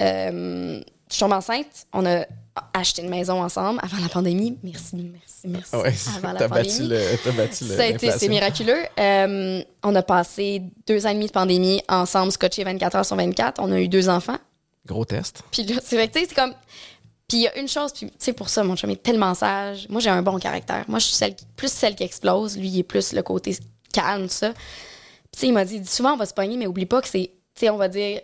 Euh, je suis tombée enceinte, on a acheté une maison ensemble avant la pandémie. Merci, merci, merci. Ouais, avant la t'as battu pandémie. le, battu le- Ça a été, c'est miraculeux. Euh, on a passé deux ans et demi de pandémie ensemble, scotché 24 heures sur 24. On a eu deux enfants. Gros test. Puis là, c'est vrai que, c'est comme. Puis il y a une chose, puis tu sais, pour ça, mon chum est tellement sage. Moi, j'ai un bon caractère. Moi, je suis celle qui- plus celle qui explose. Lui, il est plus le côté calme, tout ça. Puis tu sais, il m'a dit, souvent, on va se pogner, mais oublie pas que c'est, tu sais, on va dire,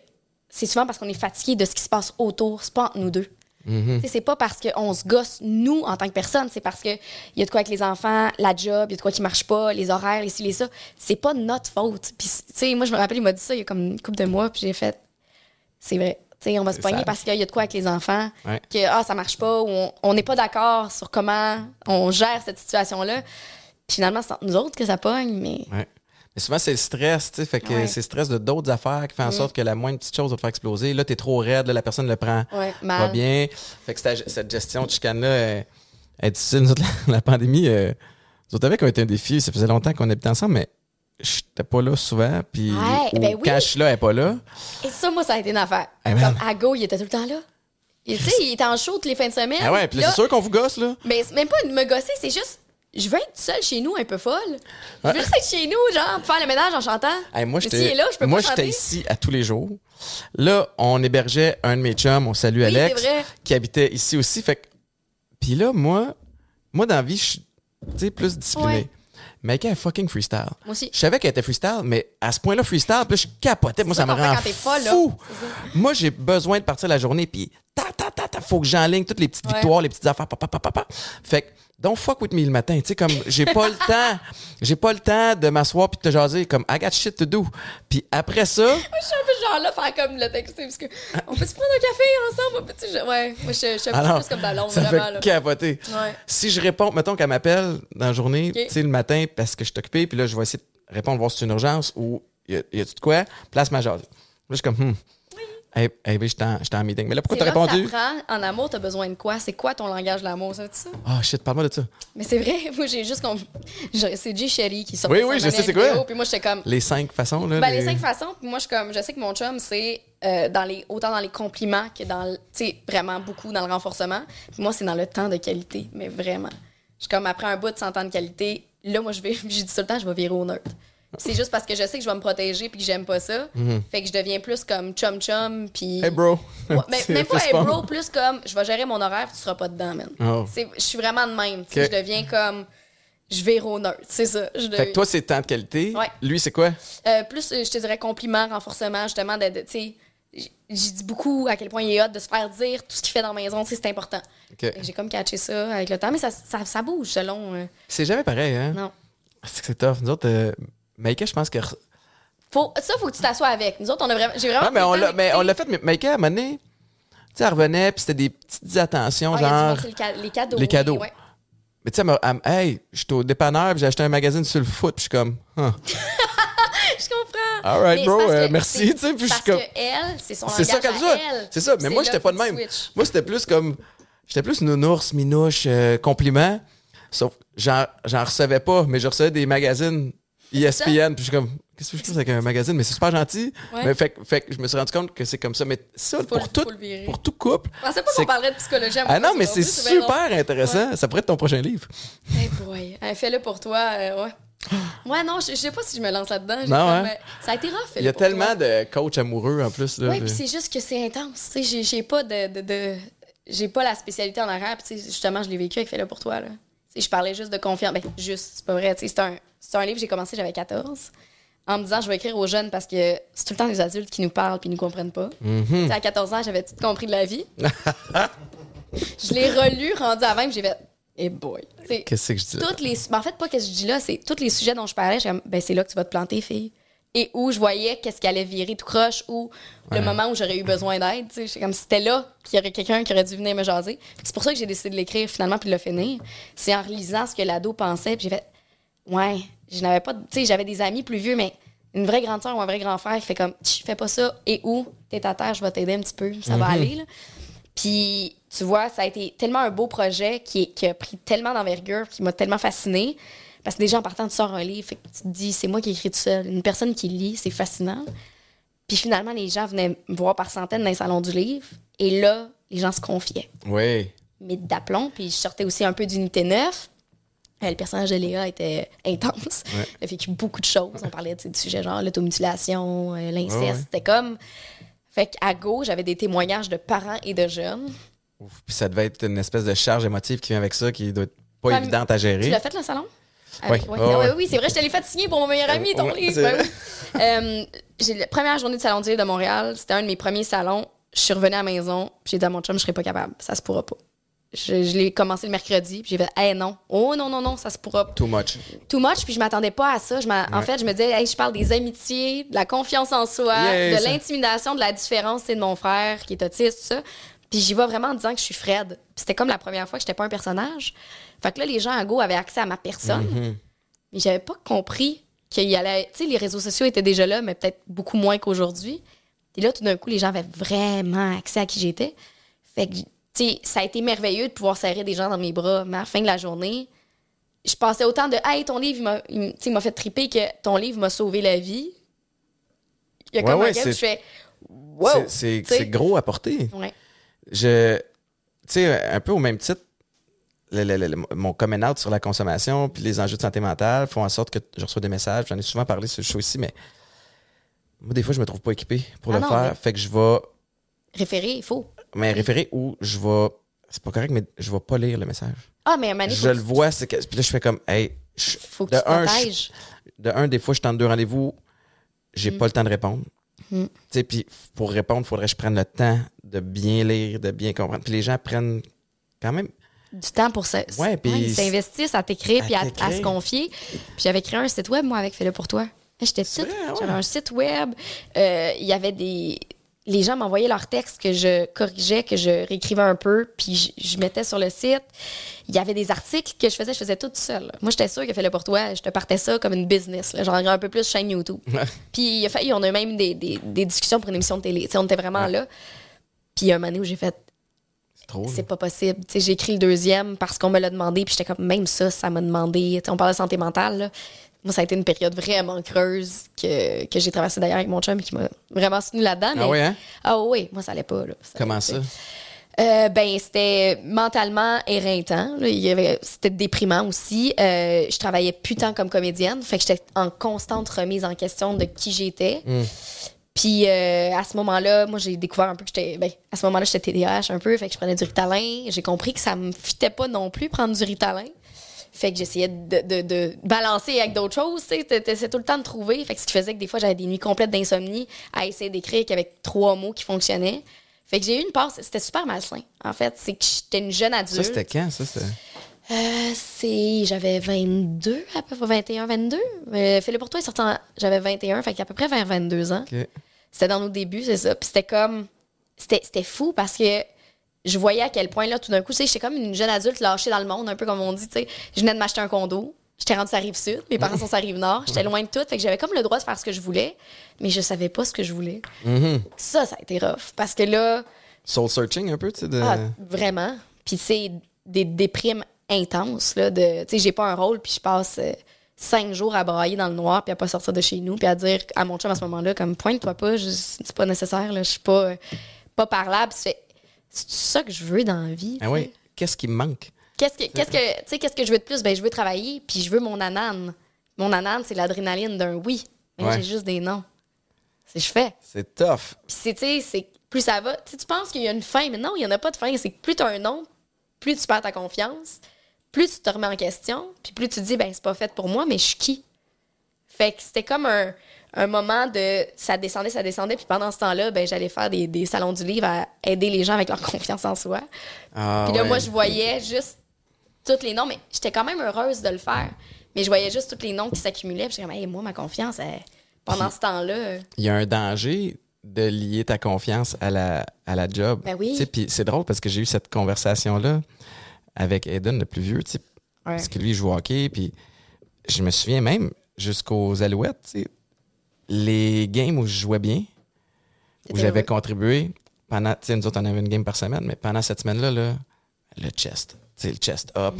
c'est souvent parce qu'on est fatigué de ce qui se passe autour. C'est pas entre nous deux. Tu sais, C'est pas parce qu'on se gosse, nous, en tant que personne. C'est parce qu'il y a de quoi avec les enfants, la job, il y a de quoi qui marche pas, les horaires, les ci, les ça. C'est pas notre faute. Puis, tu sais, moi, je me rappelle, il m'a dit ça il y a comme une couple de mois, puis j'ai fait, c'est vrai. Tu sais, on va se pogner parce qu'il y a de quoi avec les enfants, Ouais. que ah, ça marche pas, ou on- on n'est pas d'accord sur comment on gère cette situation-là. Finalement, c'est entre nous autres que ça pogne, mais Ouais. Mais souvent, c'est le stress, tu sais. Fait que Ouais. c'est le stress de d'autres affaires qui fait en sorte que la moindre petite chose va te faire exploser. Là, t'es trop raide, là, la personne le prend ouais, pas mal. bien. Fait que cette, gestion de chicane-là est, est difficile. Nous autres, la, la pandémie, euh, nous autres, avec, a été un défi. Ça faisait longtemps qu'on habitait ensemble, mais j'étais pas là souvent. Puis Ouais, ben oui. quand je suis là, elle est pas là. Et ça, moi, ça a été une affaire. Hey, man. Comme à Go, il était tout le temps là. Sais, il était en show toutes les fins de semaine. Ah ouais, puis c'est sûr qu'on vous gosse, là. Mais c'est même pas de me gosser, c'est juste, je veux être seule chez nous un peu folle. Je veux juste être chez nous, genre, pour faire le ménage en chantant. Hey, moi, j'étais là, je peux moi, j'étais ici à tous les jours. Là, on hébergeait un de mes chums, on salue Oui, Alex, qui habitait ici aussi. Fait que- Puis là, moi, moi, dans la vie, je suis plus discipliné. Ouais. Mais elle est fucking freestyle. Moi aussi. Je savais qu'elle était freestyle, mais à ce point-là, freestyle, puis je capotais. Moi, ça me rend folle, fou. Moi, j'ai besoin de partir la journée, puis ta, ta, ta, ta, faut que j'enligne toutes les petites Ouais. victoires, les petites affaires, papa, papa, papa. Fait que, don't fuck with me le matin. Tu sais, comme, j'ai pas le temps, j'ai pas le temps de m'asseoir puis de te jaser, comme, I got shit to do. Puis après ça, Moi, je suis un peu genre là, faire comme le texte, parce que on peut se prendre un café ensemble, je- Ouais, moi, je je suis un peu alors, plus comme ballon, ça vraiment, fait là. capoter. Ouais. Si je réponds, mettons qu'elle m'appelle dans la journée, tu sais, le matin, parce que je suis occupé, puis là, je vais essayer de répondre, voir si c'est une urgence ou y a- y a-tu de quoi, place ma jase. Là, je suis comme, hmm. Hey, hey, ben, j'étais en, j'étais en meeting. Mais là, pourquoi t'as répondu? en amour, t'as besoin de quoi? C'est quoi ton langage de l'amour, ça, tu ça? Ah, shit, parle-moi de ça. Mais c'est vrai, moi, j'ai juste j'ai- C'est Jay Sherry qui sort Oui, oui, je sais c'est quoi. Puis moi, j'étais comme. Les cinq façons, là. Ben, les cinq façons, puis moi, je suis comme, je sais que mon chum, c'est euh, dans les, autant dans les compliments que dans, tu sais, vraiment beaucoup dans le renforcement. Puis moi, c'est dans le temps de qualité, mais vraiment. Je suis comme, après un bout de 100 ans de qualité, là, moi, je vais, j'ai dit tout le temps, je vais virer au neutre. Puis C'est juste parce que je sais que je vais me protéger puis que j'aime pas ça. Fait que je deviens plus comme chum-chum, puis... Mm-hmm. Hey, bro. Ouais, mais Petit même pas hey bro, plus comme, je vais gérer mon horaire puis tu seras pas dedans, man. Oh. C'est- Je suis vraiment de même. Je deviens comme... Je au neutre, c'est ça. Je Fait que toi, c'est temps de qualité. Ouais. Lui, c'est quoi? euh, plus, euh, je te dirais, compliment, renforcement, justement, de, de- tu sais, j'ai dit beaucoup à quel point il est hot de se faire dire tout ce qu'il fait dans la maison, c'est important. J'ai comme catché ça avec le temps, mais ça, ça, ça bouge selon. euh, C'est jamais pareil, hein? non. C'est que c'est tough. Nous autres, euh, Maïka, je pense que. Faut, ça, faut que tu t'assoies avec. Nous autres, on a vraiment. J'ai vraiment. Ah, mais on l'a, mais d'écouter. on l'a fait, mais Maïka, à un moment donné, tu sais, elle revenait, puis c'était des petites attentions, Ah, genre. le ca- les cadeaux. Les cadeaux. ouais. Mais tu sais, elle hey, j'étais au dépanneur, puis j'ai acheté un magazine sur le foot, puis je suis comme, Huh. Je comprends. All right, Mais bro, euh, merci, c'est tu sais, puis je suis Parce comme- que elle, c'est son C'est ça dit. elle. C'est ça, mais moi, j'étais pas de même. Moi, c'était plus comme. J'étais plus nounours, minouche, euh, compliment. Sauf, j'en, j'en recevais pas, mais je recevais des magazines ESPN, puis je suis comme, qu'est-ce que je fais avec un magazine? Mais c'est super gentil. Ouais. Mais fait, que- fait je me suis rendu compte que c'est comme ça. Mais ça, Faut pour, le- tout, pour couple. Je pensais pas qu'on parlerait de psychologie à Ah non, mais c'est super intéressant. Ça pourrait être ton prochain livre. Hey boy. Fais-le pour toi. euh, ouais. Ouais, non, je je sais pas si je me lance là-dedans. Non, comme, hein? euh, Ça a été rough. Il y a toi. tellement de coachs amoureux en plus. Oui, puis c'est juste que c'est intense. Tu sais, j'ai- pas de. de, de- j'ai pas la spécialité en arrière. Puis, tu sais, justement, je l'ai vécu avec Fais-le pour toi. Là. Je parlais juste de confiance. Ben, juste, c'est pas vrai. C'est un, un livre, j'ai commencé, j'avais 14. En me disant, je vais écrire aux jeunes parce que c'est tout le temps des adultes qui nous parlent puis nous comprennent pas. Mhm. À 14 ans, j'avais tout compris de la vie. je l'ai relu, rendu à 20, puis j'ai fait, eh boy. Tu sais, Qu'est-ce que je dis là? toutes les ben, en fait pas qu'est-ce que je dis là c'est tous les sujets dont je parlais ben c'est là que tu vas te planter fille et où je voyais qu'est-ce qui allait virer tout croche ou le moment où j'aurais eu besoin d'aide tu sais. J'étais comme si c'était là qu'il y aurait quelqu'un qui aurait dû venir me jaser. C'est pour ça que j'ai décidé de l'écrire finalement puis de le finir. C'est en relisant ce que l'ado pensait puis j'ai fait ouais je n'avais pas tu sais j'avais des amis plus vieux mais une vraie grande soeur ou un vrai grand frère qui fait comme Tch, fais pas ça et où t'es à terre je vais t'aider un petit peu ça va aller là. Puis, tu vois, ça a été tellement un beau projet qui, qui a pris tellement d'envergure, qui m'a tellement fascinée. Parce que déjà, en partant, tu sors un livre, fait que tu te dis, c'est moi qui ai écrit tout seul. Une personne qui lit, c'est fascinant. Puis finalement, les gens venaient me voir par centaines dans les salons du livre. Et là, les gens se confiaient. Oui. Mais d'aplomb, puis je sortais aussi un peu d'unité 9. Euh, Le personnage de Léa était intense. Ouais. Il a vécu beaucoup de choses. On parlait tu de sujets genre l'automutilation, euh, l'inceste. Ouais, ouais. C'était comme. Fait qu'à gauche, j'avais des témoignages de parents et de jeunes. Ouf, Puis ça devait être une espèce de charge émotive qui vient avec ça, qui doit être pas Comme- évidente à Tu gérer. l'as fait, le salon? Oui. ouais. Ouais, Ah ouais. oui, oui, c'est vrai, je te l'ai fait signer pour mon meilleur ami, ton livre. Ben oui. Euh, j'ai la première journée du Salon du livre de Montréal, c'était un de mes premiers salons. Je suis revenue à la maison, puis j'ai dit à mon chum, je serais pas capable, ça se pourra pas. Je, je l'ai commencé le mercredi, puis j'ai fait, hey non, oh non, non, non, ça se pourra pas. Too much. Too much, puis je m'attendais pas à ça. Je En fait, je me disais, hey, je parle des amitiés, de la confiance en soi, Yeah, de l'intimidation, de la différence, c'est de mon frère qui est autiste, tout ça. Puis j'y vais vraiment en disant que je suis Fred. C'était comme la première fois que j'étais pas un personnage. Fait que là, les gens à Go avaient accès à ma personne. Mhm. Mais j'avais pas compris qu'il y allait. Tu sais, les réseaux sociaux étaient déjà là, mais peut-être beaucoup moins qu'aujourd'hui. Et là, tout d'un coup, les gens avaient vraiment accès à qui j'étais. Fait que, tu sais, ça a été merveilleux de pouvoir serrer des gens dans mes bras. Mais à la fin de la journée, je passais autant de Hey, ton livre, il m'a- fait triper que ton livre m'a sauvé la vie. Il y a Ouais, comme ouais, un gars où je fais Wow! C'est gros à porter. Ouais. Je. Tu sais, un peu au même titre, le- le- le- mon coming out sur la consommation puis les enjeux de santé mentale font en sorte que je reçois des messages. J'en ai souvent parlé sur le show ici, mais moi, des fois, je me trouve pas équipé pour Ah le non, faire. Fait que je vais Référé, il faut. mais référer ou je vais. C'est pas correct, mais je vais pas lire le message. Ah, mais à donné, Je le vois, c'est que. Puis là, je fais comme, hey, je- faut que de tu un, je- de un, des fois, je tente deux rendez-vous, j'ai Mm. pas le temps de répondre. Mm. Puis pour répondre, il faudrait que je prenne le temps de bien lire, de bien comprendre. Puis les gens prennent quand même. du temps pour ça. Ouais, puis- ils s'investissent à t'écrire À puis à, se confier. Puis j'avais créé un site web, moi, avec Fais-le pour toi. J'étais ouais. J'avais un site web. Euh, Il y avait des. Les gens m'envoyaient leurs textes que je corrigeais, que je réécrivais un peu, puis je, je mettais sur le site. Il y avait des articles que je faisais, je faisais tout seul. Moi, j'étais sûre que Fais-le pour toi, je te partais ça comme une business, genre un peu plus chaîne YouTube. Puis il a failli, on a même des, des, des discussions pour une émission de télé. On était vraiment là. Puis il y a un moment où j'ai fait, C'est pas possible. J'ai écrit le deuxième parce qu'on me l'a demandé, puis j'étais comme, même ça, ça m'a demandé. On parle de santé mentale, là. Moi, ça a été une période vraiment creuse que, que j'ai traversée d'ailleurs avec mon chum qui m'a vraiment soutenu là-dedans. Ah oui, hein? Ah oui, moi, ça allait pas. Là. Ça Comment ça? Euh, ben, c'était mentalement éreintant. là. Il y avait, c'était déprimant aussi. Euh, je travaillais plus tant comme comédienne. Fait que j'étais en constante remise en question de qui j'étais. Mm. Puis euh, à ce moment-là, moi, j'ai découvert un peu que j'étais. Ben, à ce moment-là, j'étais TDAH un peu. Fait que je prenais du Ritalin. J'ai compris que ça me fitait pas non plus prendre du Ritalin. Fait que j'essayais de, de- de balancer avec d'autres choses, tu sais. Tout le temps de trouver. Fait que ce qui faisait que des fois, j'avais des nuits complètes d'insomnie à essayer d'écrire qu'avec trois mots qui fonctionnaient. Fait que j'ai eu une passe, c'était super malsain. En fait, c'est que j'étais une jeune adulte. Ça, c'était quand? Ça. Euh, c'est. J'avais 22, à peu près 21, 22. Euh, Fais-le pour toi, il est sorti en- J'avais 21, fait qu'à peu près vers 22 ans. C'était dans nos débuts, c'est ça. Puis c'était comme. C'était fou parce que je voyais à quel point, là, tout d'un coup, tu sais, j'étais comme une jeune adulte lâchée dans le monde, un peu comme on dit, tu sais. Je venais de m'acheter un condo. J'étais rendue sur la rive sud. Mes parents sont sur la rive nord. J'étais loin de tout. Fait que j'avais comme le droit de faire ce que je voulais, mais je savais pas ce que je voulais. Mhm. Ça, ça a été rough. Parce que là, Soul searching un peu, tu sais. De... ah, vraiment. Puis c'est des déprimes intenses là de tu sais j'ai pas un rôle puis je passe euh, cinq jours à brailler dans le noir puis à pas sortir de chez nous puis à dire à mon chum à ce moment-là comme pointe-toi pas c'est pas nécessaire là je suis pas euh, pas parlable Puis c'est c'est ça que je veux dans la vie Ah oui. Qu'est-ce qui me manque? qu'est-ce que qu'est-ce que tu sais qu'est-ce que je veux de plus? Ben je veux travailler puis je veux mon anane Mon anane, c'est l'adrénaline d'un oui. Mais Ouais. j'ai juste des non. C'est je fais. C'est tough. Puis c'est, tu sais, plus ça va. Tu sais, tu penses qu'il y a une fin, mais non, il n'y en a pas de fin. C'est que plus tu as un non, plus tu perds ta confiance, plus tu te remets en question, puis plus tu te dis, ben, c'est pas fait pour moi, mais je suis qui? Fait que c'était comme un, un moment de. Ça descendait, ça descendait, puis pendant ce temps-là, ben, j'allais faire des, des salons du livre à aider les gens avec leur confiance en soi. Ah, Puis là, ouais. moi, je voyais juste tous les noms, mais j'étais quand même heureuse de le faire. Mais je voyais juste tous les noms qui s'accumulaient. Puis j'étais comme, hey, moi, ma confiance, elle- pendant ce temps-là. euh, il y a un danger de lier ta confiance à la, à la job. Ben oui. Puis c'est drôle parce que j'ai eu cette conversation-là avec Eden, le plus vieux, Ouais. parce que lui, il joue au hockey. Puis je me souviens même, jusqu'aux Alouettes, tu sais, les games où je jouais bien, où j'avais contribué, pendant, tu sais, nous autres, on avait une game par semaine, mais pendant cette semaine-là, là, le chest, tu sais, le chest up,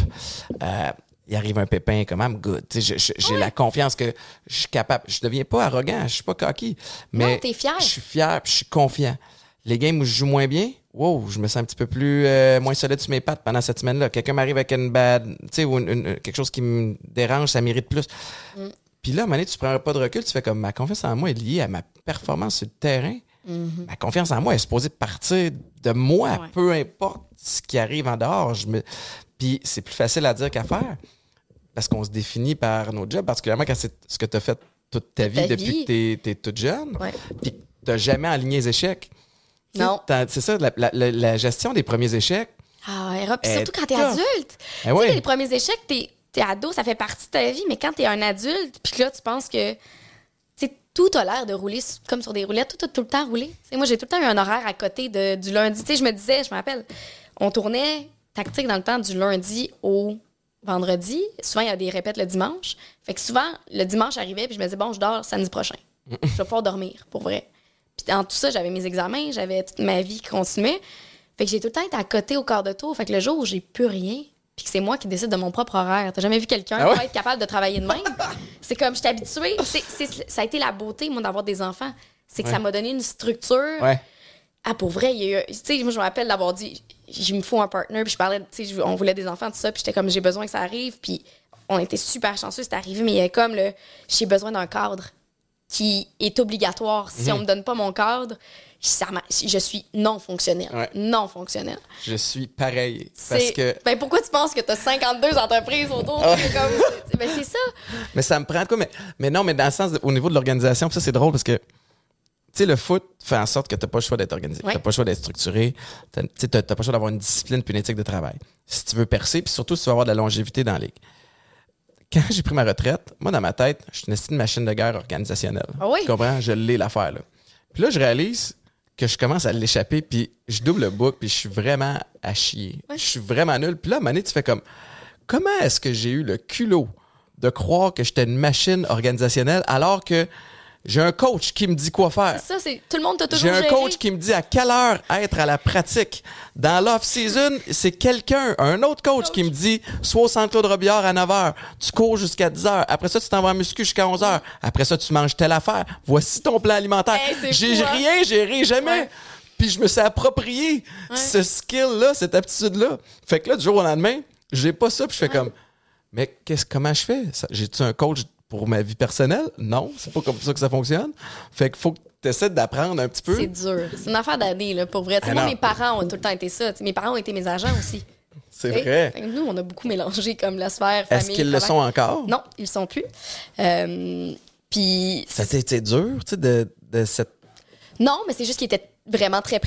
euh, il arrive un pépin, comme I'm good. J'ai la confiance que je suis capable. Je deviens pas arrogant, je suis pas cocky. Mais fier. Je suis fier, je suis confiant. Les games où je joue moins bien, wow, je me sens un petit peu plus euh, moins solide sur mes pattes pendant cette semaine-là. Quelqu'un m'arrive avec une bad, tu sais, ou une- une- quelque chose qui me dérange, ça mérite plus. Mm. Puis là, à un moment donné, tu prends pas de recul, tu fais comme ma confiance en moi est liée à ma performance sur le terrain. Ma confiance en moi est supposée partir de moi. Ouais. peu importe ce qui arrive en dehors. Je me... Puis c'est plus facile à dire qu'à faire parce qu'on se définit par nos jobs, particulièrement quand c'est ce que tu as fait toute ta vie ta depuis vie. que tu es, toute jeune. Ouais. Puis tu n'as jamais aligné les échecs. Tu Non. C'est ça, la, la- la- la gestion des premiers échecs. Ah, Eh, surtout quand adulte. Eh Tu ouais. sais, les premiers échecs, t'es es ado, ça fait partie de ta vie, mais quand t'es un adulte, puis là, tu penses que. Tout a l'air de rouler comme sur des roulettes, tout a tout le temps roulé. Moi, j'ai tout le temps eu un horaire à côté du lundi. Tu sais, je me disais, je me rappelle, on tournait tactique dans le temps du lundi au vendredi. Souvent, il y a des répètes le dimanche. Fait que souvent, le dimanche arrivait, puis je me disais, bon, je dors samedi prochain. je vais pouvoir dormir, pour vrai. Puis dans tout ça, j'avais mes examens, j'avais toute ma vie qui continuait. Fait que j'ai tout le temps été à côté au quart de tour. Fait que le jour où j'ai plus rien, puis que c'est moi qui décide de mon propre horaire, t'as jamais vu quelqu'un Ah ouais? être capable de travailler de même? c'est comme, je suis habituée. Ça a été la beauté, moi, d'avoir des enfants. C'est que Ouais. ça m'a donné une structure. Ouais. Ah, pour vrai, il y a eu. Tu sais, moi, je me rappelle d'avoir dit, il me faut un partner, puis je parlais, tu sais, je- on voulait des enfants, tout ça, puis j'étais comme, j'ai besoin que ça arrive, puis on était super chanceux, c'est arrivé, mais il y a comme le, j'ai besoin d'un cadre qui est obligatoire. Si Mhm. on me donne pas mon cadre, ça je suis non fonctionnelle. Ouais. Non fonctionnelle. Je suis pareil. Parce que. Ben, pourquoi tu penses que tu as 52 entreprises autour? Ah. C'est comme- c'est- ben, ça. Mais ça me prend de quoi. Mais, mais non, mais dans le sens, de- au niveau de l'organisation, ça, c'est drôle parce que, tu sais, le foot fait en sorte que tu n'as pas le choix d'être organisé. Ouais. Tu n'as pas le choix d'être structuré. Tu n'as pas le choix d'avoir une discipline puis une éthique de travail. Si tu veux percer, puis surtout si tu veux avoir de la longévité dans la ligue. Quand j'ai pris ma retraite, moi, dans ma tête, je suis une de machine de guerre organisationnelle. Ah oui? Tu comprends? Je l'ai, l'affaire, là. Puis là, je réalise que je commence à l'échapper, puis je double le book, puis je suis vraiment à chier. Ouais. Je suis vraiment nul. Puis là, à un moment donné, tu fais comme, comment est-ce que j'ai eu le culot de croire que j'étais une machine organisationnelle alors que j'ai un coach qui me dit quoi faire? Ça, c'est. Tout le monde t'a toujours J'ai un géré. coach qui me dit à quelle heure être à la pratique. Dans l'off-season, c'est quelqu'un, un autre coach, qui me dit sois au centre Claude Robillard à 9 h, tu cours jusqu'à 10 h, après ça, tu t'en vas en muscu jusqu'à 11 h, après ça, tu manges telle affaire. Voici ton plan alimentaire. Hey, J'ai hein? rien géré, jamais. Ouais. Puis je me suis approprié ce skill-là, cette aptitude-là. Fait que là, du jour au lendemain, j'ai pas ça, puis je fais comme mais qu'est-ce comment je fais? J'ai-tu un coach pour ma vie personnelle? Non, c'est pas comme ça que ça fonctionne. Fait qu'il faut que tu essaies d'apprendre un petit peu. C'est dur. C'est une affaire d'année, là, pour vrai. Tu sais, Ah moi, mes parents ont tout le temps été ça. Mes parents ont été mes agents aussi. C'est vrai. Nous, on a beaucoup mélangé comme la sphère Est-ce famille. qu'ils le sont encore? Non, ils le sont plus. Euh, Puis. Ça a été dur, tu sais, de, de cette. Non, mais c'est juste qu'ils étaient vraiment très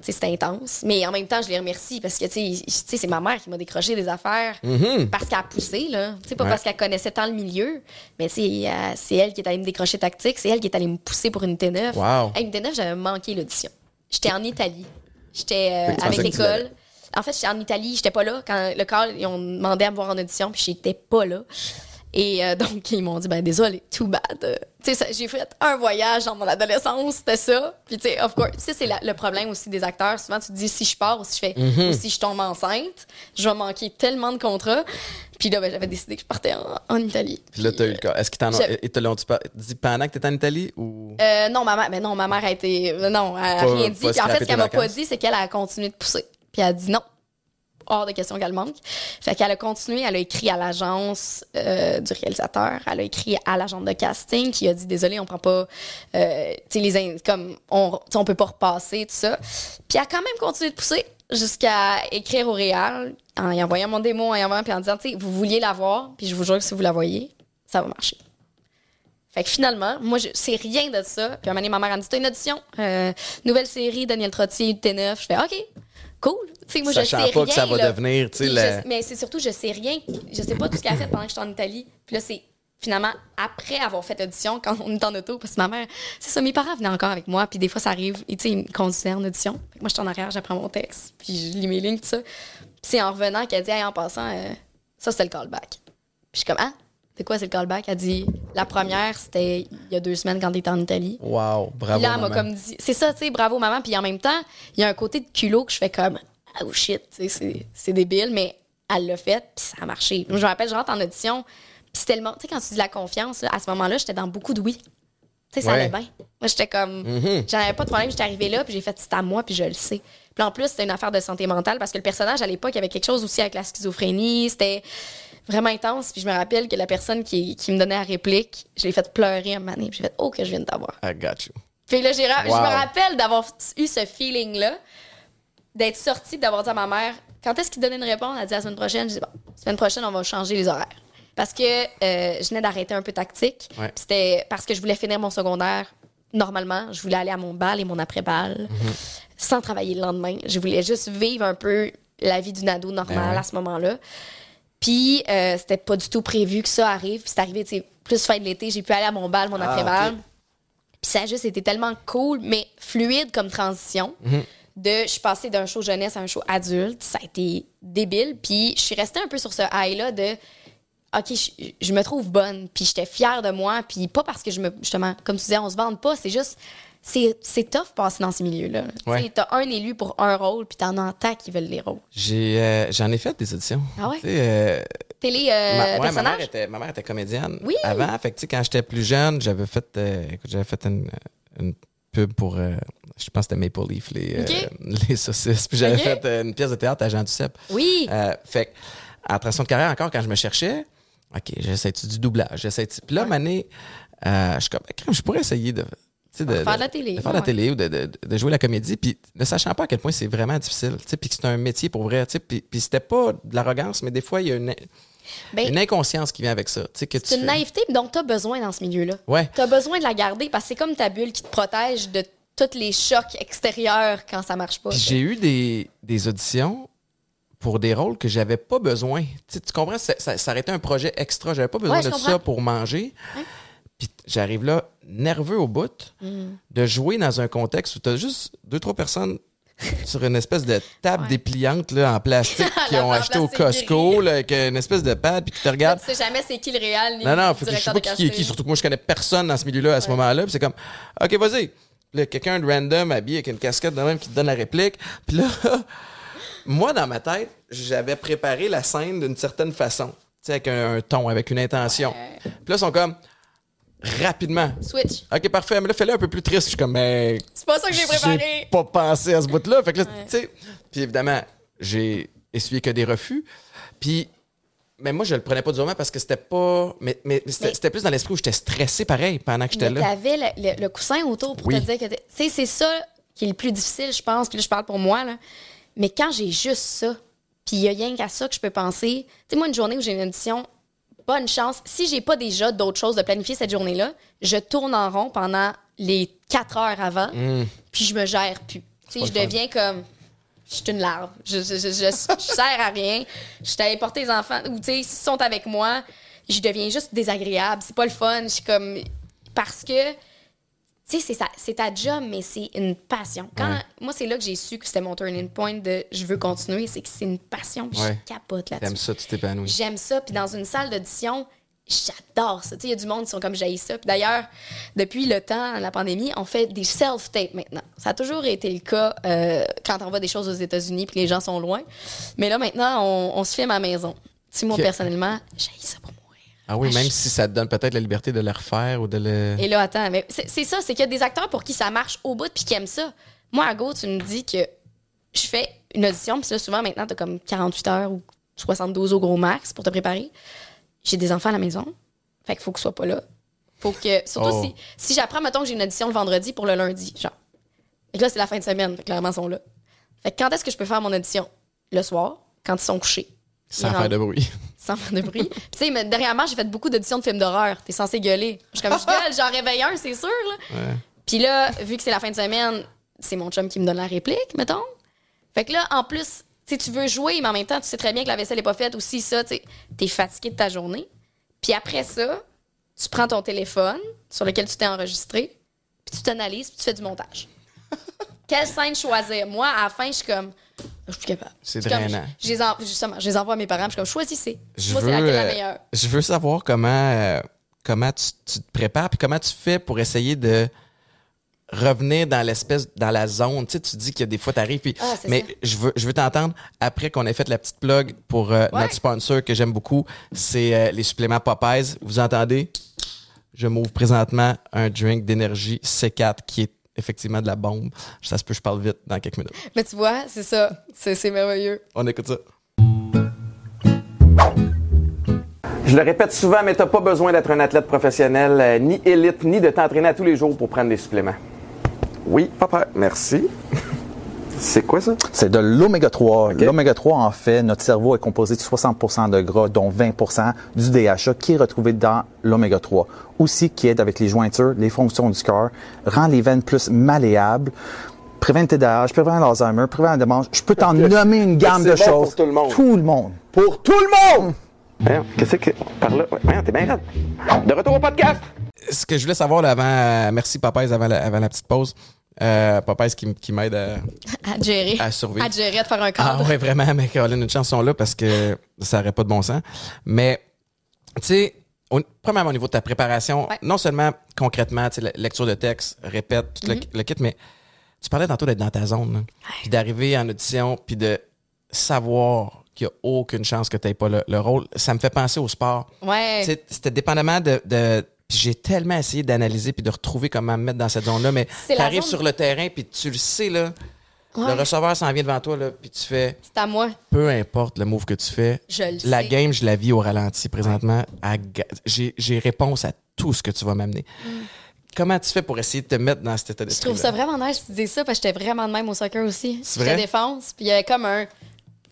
sais, C'était intense. Mais en même temps, je les remercie parce que c'est ma mère qui m'a décroché des affaires parce qu'elle a poussé. Là. Pas Ouais. parce qu'elle connaissait tant le milieu, mais euh, c'est elle qui est allée me décrocher tactique. C'est elle qui est allée me pousser pour une T9. Wow. Hey, une T9, j'avais manqué l'audition. J'étais en Italie. J'étais euh, avec l'école. En fait, j'étais en Italie, j'étais pas là. Quand le call, ils ont demandé à me voir en audition, puis j'étais pas là. Et euh, donc, ils m'ont dit, ben désolé, too bad. Tu sais, j'ai fait un voyage dans mon adolescence, c'était ça. Puis, tu sais, of course, ça, c'est le problème aussi des acteurs. Souvent, tu te dis, si je pars ou si je fais, Mm-hmm. ou si je tombe enceinte, je vais manquer tellement de contrats. Puis là, ben, j'avais décidé que je partais en, en Italie. Puis là, tu as eu le cas. Est-ce qu'ils t'en ont. dit pendant que tu étais en Italie ou? Euh, non, ma mère, mais non, ma mère a été. Non, elle a rien dit. Puis en fait, ce qu'elle m'a pas dit, c'est qu'elle a continué de pousser. Puis elle a dit non. Hors de question qu'elle manque. Fait qu'elle a continué, elle a écrit à l'agence euh, du réalisateur, elle a écrit à l'agent de casting qui a dit désolé, on prend pas, euh, tu sais, les comme on, on peut pas repasser tout ça. Puis elle a quand même continué de pousser jusqu'à écrire au réal en y envoyant mon démo, en y envoyant puis en disant, tu sais, vous vouliez la voir, puis je vous jure que si vous la voyez, ça va marcher. Fait que finalement, moi, je sais rien de ça. Puis un moment ma mère a dit, t'as une audition, euh, nouvelle série, Daniel Trottier, T9. Je fais, OK, cool. Tu sais, moi, je sais Sachant pas rien, que ça va là. devenir, tu sais, Puis la- je- Mais c'est surtout, je sais rien. Je sais pas tout ce qu'elle a fait pendant que j'étais en Italie. Puis là, c'est finalement après avoir fait l'audition, quand on est en auto, parce que ma mère, c'est ça, mes parents venaient encore avec moi. Puis des fois, ça arrive, et ils me conduisaient en audition. Moi, j'étais en arrière, j'apprends mon texte. Puis je lis mes lignes, tout ça. Puis c'est en revenant qu'elle dit, hey, en passant, euh, ça, c'était le callback. Puis je suis comme, ah, c'est quoi, c'est le callback? Elle dit, la première, c'était il y a deux semaines quand t'étais en Italie. Wow, bravo. Puis là, elle m'a comme dit, c'est ça, tu sais, bravo maman. Puis en même temps, il y a un côté de culot que je fais comme, oh shit, tu sais, c'est- débile, mais elle l'a fait, puis ça a marché. Je me rappelle, je rentre en audition, puis c'est tellement, tu sais, quand tu dis la confiance, là, à ce moment-là, j'étais dans beaucoup de oui. Tu sais, ça Ouais. allait bien. Moi, j'étais comme, j'en avais pas de problème, j'étais arrivée là, puis j'ai fait, c'est à moi, puis je le sais. Puis en plus, c'était une affaire de santé mentale, parce que le personnage, à l'époque, avait quelque chose aussi avec la schizophrénie, c'était vraiment intense. Puis je me rappelle que la personne qui, qui me donnait la réplique, je l'ai fait pleurer un moment donné, puis j'ai fait, oh, que je viens de t'avoir. I got you. Puis là, ra- je Wow. me rappelle d'avoir eu ce feeling-là, d'être sortie, d'avoir dit à ma mère, quand est-ce qu'il donnait une réponse? Elle a dit la semaine prochaine. Je dis, bon, semaine prochaine, on va changer les horaires. Parce que euh, je venais d'arrêter un peu tactique. Ouais. C'était parce que je voulais finir mon secondaire normalement. Je voulais aller à mon bal et mon après-bal sans travailler le lendemain. Je voulais juste vivre un peu la vie d'une ado normale Ben ouais. à ce moment-là. Puis euh, c'était pas du tout prévu que ça arrive. Puis c'est arrivé, tu sais, plus fin de l'été, j'ai pu aller à mon bal, mon Ah, après-bal. ok. Puis ça a juste été tellement cool, mais fluide comme transition. Mhm. De, je suis passée d'un show jeunesse à un show adulte. Ça a été débile. Puis je suis restée un peu sur ce high-là de OK, je, je me trouve bonne. Puis j'étais fière de moi. Puis pas parce que je me. Justement, comme tu disais, on se vante pas. C'est juste. C'est c'est tough passer dans ces milieux-là. Ouais. T'as un élu pour un rôle, puis t'en as tant qui veulent les rôles. J'ai, euh, j'en ai fait des auditions. Ah ouais? Euh, Télé euh, ma, ouais, ma personnage? mère était, ma mère était comédienne Oui. avant. Fait que, quand j'étais plus jeune, j'avais fait, euh, écoute, j'avais fait une, une pub pour, je pense que c'était Maple Leaf, les, saucisses. Puis j'avais fait une pièce de théâtre à Jean Duceppe. Oui. Fait que, en transition de carrière, encore, quand je me cherchais, OK, j'essaie du doublage, Puis là, Mané, euh, je suis comme, je pourrais essayer de. Tu De, Faire de la télé, De faire de la ouais. télé ou de, de- de jouer la comédie, puis ne sachant pas à quel point c'est vraiment difficile, tu sais, puis que c'est un métier pour vrai, tu sais, puis, puis c'était pas de l'arrogance, mais des fois, il y a une, Ben, une inconscience qui vient avec ça, tu sais, que tu c'est une fais- naïveté dont t'as besoin dans ce milieu-là. Ouais. T'as besoin de la garder parce que c'est comme ta bulle qui te protège de tous les chocs extérieurs quand ça marche pas. J'ai eu des, des auditions pour des rôles que j'avais pas besoin. Tu, tu comprends? Ça, ça, ça aurait été un projet extra. J'avais pas besoin Ouais, de comprends. ça pour manger. Puis j'arrive là, nerveux au bout, Mm. de jouer dans un contexte où tu as juste deux, trois personnes sur une espèce de table Ouais. dépliante là, en plastique qui La ont acheté au Costco, là, avec une espèce de pad, puis qui te Là, regardent. tu sais jamais c'est qui le réel ni Non, non, faut que je sais pas qui, est qui. Surtout que moi, je connais personne dans ce milieu-là à ce moment-là. Puis c'est comme, OK, vas-y. Là, quelqu'un de random habillé avec une casquette de même qui te donne la réplique. Puis là, moi, dans ma tête, j'avais préparé la scène d'une certaine façon. Tu sais, avec un, un ton, avec une intention. Ouais. Puis là, ils sont comme, rapidement. Switch. OK, parfait. Mais là, fais-le un peu plus triste. Je suis comme, mais. C'est pas ça que j'ai préparé. pas pensé à ce bout-là. Fait que là, Ouais. tu sais. Puis évidemment, j'ai essuyé que des refus. Puis. Mais moi, je le prenais pas durement parce que c'était pas. Mais, mais c'était Mais- c'était plus dans l'esprit où j'étais stressé pareil pendant que j'étais Mais là. t'avais le, le- le coussin autour pour Oui. te dire que. Tu sais, c'est ça qui est le plus difficile, je pense. Puis là, je parle pour moi, là. Mais quand j'ai juste ça, puis il y a rien qu'à ça que je peux penser. Tu sais, moi, une journée où j'ai une audition, bonne chance. Si j'ai pas déjà d'autres choses de planifier cette journée-là, je tourne en rond pendant les quatre heures avant, puis je me gère plus. Tu sais, je fun. deviens comme. Je suis une larve. Je, je, je, je- je sers à rien. Je suis allée porter les enfants. Ou, tu sais, s'ils sont avec moi, je deviens juste désagréable. C'est pas le fun. Je suis comme. Parce que. Tu sais, c'est ça- c'est ta job, mais c'est une passion. Quand, Ouais. Moi, c'est là que j'ai su que c'était mon turning point de je veux continuer. C'est que c'est une passion. Puis Ouais. je capote là-dessus. T'aimes ça, tu t'épanouis. J'aime ça. Puis dans une salle d'audition, j'adore ça. Tu sais, il y a du monde qui sont comme j'aille ça. Puis d'ailleurs, depuis le temps, la pandémie, on fait des self-tapes maintenant. Ça a toujours été le cas euh, quand on voit des choses aux États-Unis puis les gens sont loin. Mais là, maintenant, on, on se filme à la maison. Tu sais, moi, personnellement, j'aille ça pour mourir. Ah oui, Ah, même je- si ça te donne peut-être la liberté de le refaire ou de le. Et là, attends, mais c'est ça, c'est qu'il y a des acteurs pour qui ça marche au bout puis qui aiment ça. Moi, à go, tu me dis que je fais une audition, puis là, souvent, maintenant, t'as comme 48 heures ou 72 au gros max pour te préparer. J'ai des enfants à la maison. Fait qu'il faut que je sois pas là. Faut que. Surtout Oh. si, si j'apprends, mettons, que j'ai une audition le vendredi pour le lundi, genre. Que là, c'est la fin de semaine. Fait que clairement, ils sont là. Fait que quand est-ce que je peux faire mon audition? Le soir, quand ils sont couchés. Sans faire de bruit. Sans faire de bruit. Puis, tu sais, mais dernièrement, j'ai fait beaucoup d'auditions de films d'horreur. T'es censé gueuler. Je suis comme, je gueule, j'en réveille un, c'est sûr, là. Ouais. Puis là, vu que c'est la fin de semaine, c'est mon chum qui me donne la réplique, mettons. Fait que là, en plus, tu tu veux jouer, mais en même temps, tu sais très bien que la vaisselle est pas faite aussi, ça, tu t'es fatigué de ta journée. Puis après ça, tu prends ton téléphone sur lequel tu t'es enregistré, puis tu t'analyses, puis tu fais du montage. Quelle scène choisir? Moi, à la fin, je suis comme, je suis plus capable. C'est drainant. Je, je les en- justement, je les envoie à mes parents, je suis comme, choisissez. Je Moi, veux, c'est laquelle la euh, meilleure. je veux savoir comment, euh, comment tu, tu te prépares puis comment tu fais pour essayer de revenir dans l'espèce dans la zone tu sais tu dis que des fois t'arrives puis Ah, mais ça. je veux je veux t'entendre après qu'on ait fait la petite plug pour euh, Ouais. notre sponsor que j'aime beaucoup c'est euh, les suppléments Popeyes vous entendez? Je m'ouvre présentement un drink d'énergie C4 qui est effectivement de la bombe ça se peut je parle vite dans quelques minutes Mais tu vois, c'est ça. C'est c'est merveilleux. on écoute ça Je le répète souvent, mais tu n'as pas besoin d'être un athlète professionnel, euh, ni élite, ni de t'entraîner à tous les jours pour prendre des suppléments. Oui, papa, merci. C'est quoi ça? C'est de l'oméga 3. OK. L'oméga 3, en fait, notre cerveau est composé de 60% de gras, dont 20% du DHA qui est retrouvé dans l'oméga 3. Aussi, qui aide avec les jointures, les fonctions du cœur, rend les veines plus malléables, prévient le TDAH, prévient l'Alzheimer, prévient la démence. Je peux t'en nommer une gamme de bon choses. pour tout le monde. Tout le monde. Pour tout le monde! Voyons, qu'est-ce que. Par là? t'es bien raide. De retour au podcast! ce que je voulais savoir là, avant, euh, merci Popeyes avant la, avant la petite pause. Euh, Popeyes qui, qui m'aide à, À gérer. à survivre. À gérer, de faire un Ah cadre. ouais, vraiment, mais Caroline, une chanson là parce que ça n'aurait pas de bon sens. Mais, tu sais, au- premièrement, au niveau de ta préparation, Ouais. non seulement concrètement, tu sais, lecture de texte, répète, tout le- Mm-hmm. le, kit, mais tu parlais tantôt d'être dans ta zone, puis d'arriver en audition, puis de savoir qu'il n'y a aucune chance que tu n'aies pas le, le rôle. Ça me fait penser au sport. Ouais. C'était dépendamment de. de puis j'ai tellement essayé d'analyser puis de retrouver comment me mettre dans cette zone-là, mais tu arrives zone- sur le terrain puis tu le sais, là, Ouais. le receveur s'en vient devant toi, là, puis tu fais, C'est à moi. peu importe le move que tu fais, Je le la sais. game, je la vis au ralenti présentement. J'ai réponse à tout ce que tu vas m'amener. Comment tu fais pour essayer de te mettre dans cet état Mm. Je d'esprit? trouve ça vraiment nice que tu dises ça parce que j'étais vraiment de même au soccer aussi. C'est vrai? défense, puis il y avait comme un.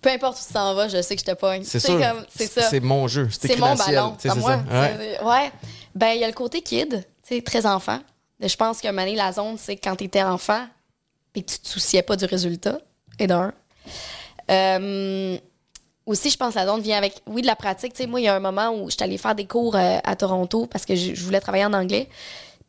Peu importe où tu t'en vas, je sais que je te pogne. C'est ça. C'est mon jeu. C'est mon ballon. C'est moi. ça. Ouais. ouais. Ben, il y a le côté kid, tu sais, très enfant. Je pense qu'à un moment donné, la zone, c'est quand t'étais enfant et que tu te souciais pas du résultat. Et d'un. Euh, aussi, je pense que la zone vient avec, oui, de la pratique. Tu sais, moi, il y a un moment où j'étais allée faire des cours euh, à Toronto parce que je, je voulais travailler en anglais.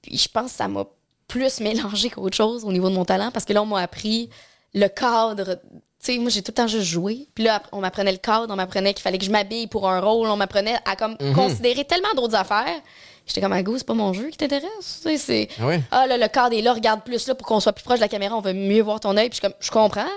Puis je pense que ça m'a plus mélangé qu'autre chose au niveau de mon talent parce que là, on m'a appris le cadre. Tu sais, moi, j'ai tout le temps juste joué. Puis là, on m'apprenait le cadre, on m'apprenait qu'il fallait que je m'habille pour un rôle, on m'apprenait à comme considérer tellement d'autres affaires. J'étais comme, à go, c'est pas mon jeu qui t'intéresse. C'est. Ah ouais? Ah, là, le cadre est là, regarde plus là pour qu'on soit plus proche de la caméra, on va mieux voir ton œil. Puis je suis comme, je comprends.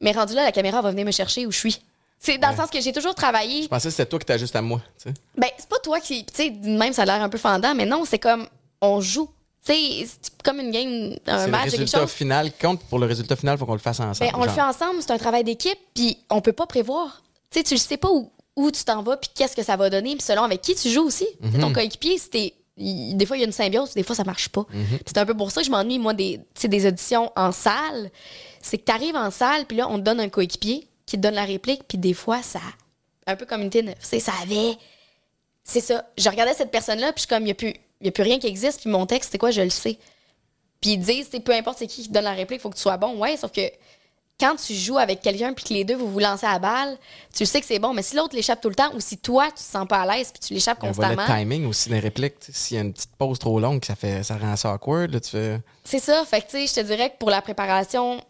Mais rendu là, la caméra va venir me chercher où je suis. C'est dans le sens que j'ai toujours travaillé. Je pensais que c'était toi qui t'ajustes à moi. tu sais. Ben, c'est pas toi qui. Tu sais, même ça a l'air un peu fendant, mais non, c'est comme, on joue. Tu sais, c'est comme une game, un le match, quelque résultat chose. final compte. Pour le résultat final, il faut qu'on le fasse ensemble. Ben, on le fait ensemble, c'est un travail d'équipe, puis on peut pas prévoir. Tu sais, tu sais pas où, où tu t'en vas, puis qu'est-ce que ça va donner, puis selon avec qui tu joues aussi. Sais, Ton coéquipier, c'était. il- Des fois, il y a une symbiose, des fois, ça marche pas. Puis C'est un peu pour ça que je m'ennuie, moi, des, des auditions en salle. C'est que tu arrives en salle, puis là, on te donne un coéquipier qui te donne la réplique, puis des fois, ça. Un peu comme une tine, tu sais, ça avait. C'est ça. Je regardais cette personne-là, puis je suis comme, il n'y a, a plus rien qui existe, puis mon texte, c'est quoi, je le sais. Puis ils disent, c'est peu importe c'est qui qui te donne la réplique, faut que tu sois bon. Ouais, sauf que quand tu joues avec quelqu'un puis que les deux vous vous lancez à la balle, tu sais que c'est bon. Mais si l'autre l'échappe tout le temps ou si toi tu te sens pas à l'aise puis tu l'échappes On voit le constamment, timing aussi des répliques. S'il y a une petite pause trop longue, ça, fait, ça rend ça awkward. Là, tu fais... c'est ça. Fait que tu sais, je te dirais que pour la préparation,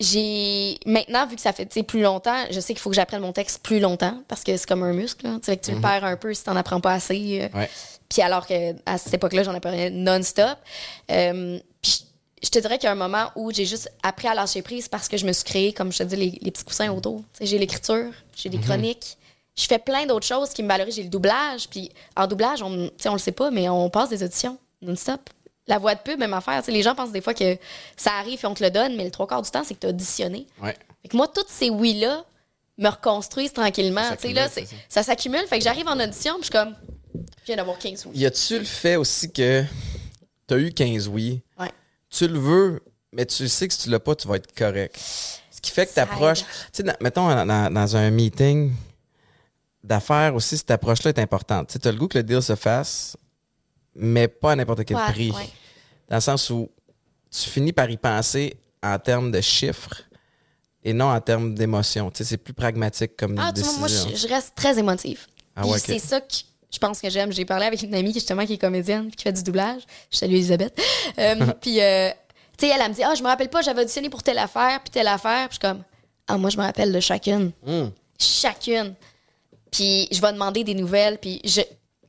j'ai maintenant vu que ça fait plus longtemps, je sais qu'il faut que j'apprenne mon texte plus longtemps parce que c'est comme un muscle. Tu sais, que tu le perds un peu si t'en apprends pas assez. euh, Ouais. Puis alors que à cette époque-là, j'en apprenais non-stop. Euh, puis je- te dirais qu'il y a un moment où j'ai juste appris à lâcher prise parce que je me suis créé, comme je te dis, les, les petits coussins autour. Tu j'ai l'écriture, j'ai des chroniques. Je fais plein d'autres choses qui me valorisent. J'ai le doublage. Puis en doublage, on, tu on le sait pas, mais on passe des auditions non-stop. La voix de pub, même affaire. Tu sais, les gens pensent des fois que ça arrive et on te le donne, mais le trois quarts du temps, c'est que tu as auditionné. Ouais. Fait que moi, toutes ces oui-là me reconstruisent tranquillement. Ça Tu là, ça s'accumule. Fait que j'arrive en audition, puis je suis comme, je viens d'avoir 15 oui. Y a-tu le fait aussi que t'as eu 15 oui, Ouais. Tu le veux, mais tu sais que si tu l'as pas, tu vas être correct. Ce qui fait que Ça t'approches. aide. Tu sais, mettons, dans, un meeting d'affaires aussi, cette approche-là est importante. Tu as le goût que le deal se fasse, mais pas à n'importe quel Ouais, prix. ouais. Dans le sens où tu finis par y penser en termes de chiffres et non en termes d'émotions. Tu sais, c'est plus pragmatique comme Ah, tu vois, décision. moi, je, je reste très émotive. Ah ouais, c'est ça que je pense que j'aime. J'ai parlé avec une amie qui, justement, qui est comédienne, puis qui fait du doublage. Je salue Elisabeth. Euh, puis, euh, tu sais, elle, elle me dit Ah, je me rappelle pas, j'avais auditionné pour telle affaire, puis telle affaire. Puis je suis comme Ah, moi, je me rappelle de chacune. Hmm. Chacune. Puis je vais demander des nouvelles, puis je.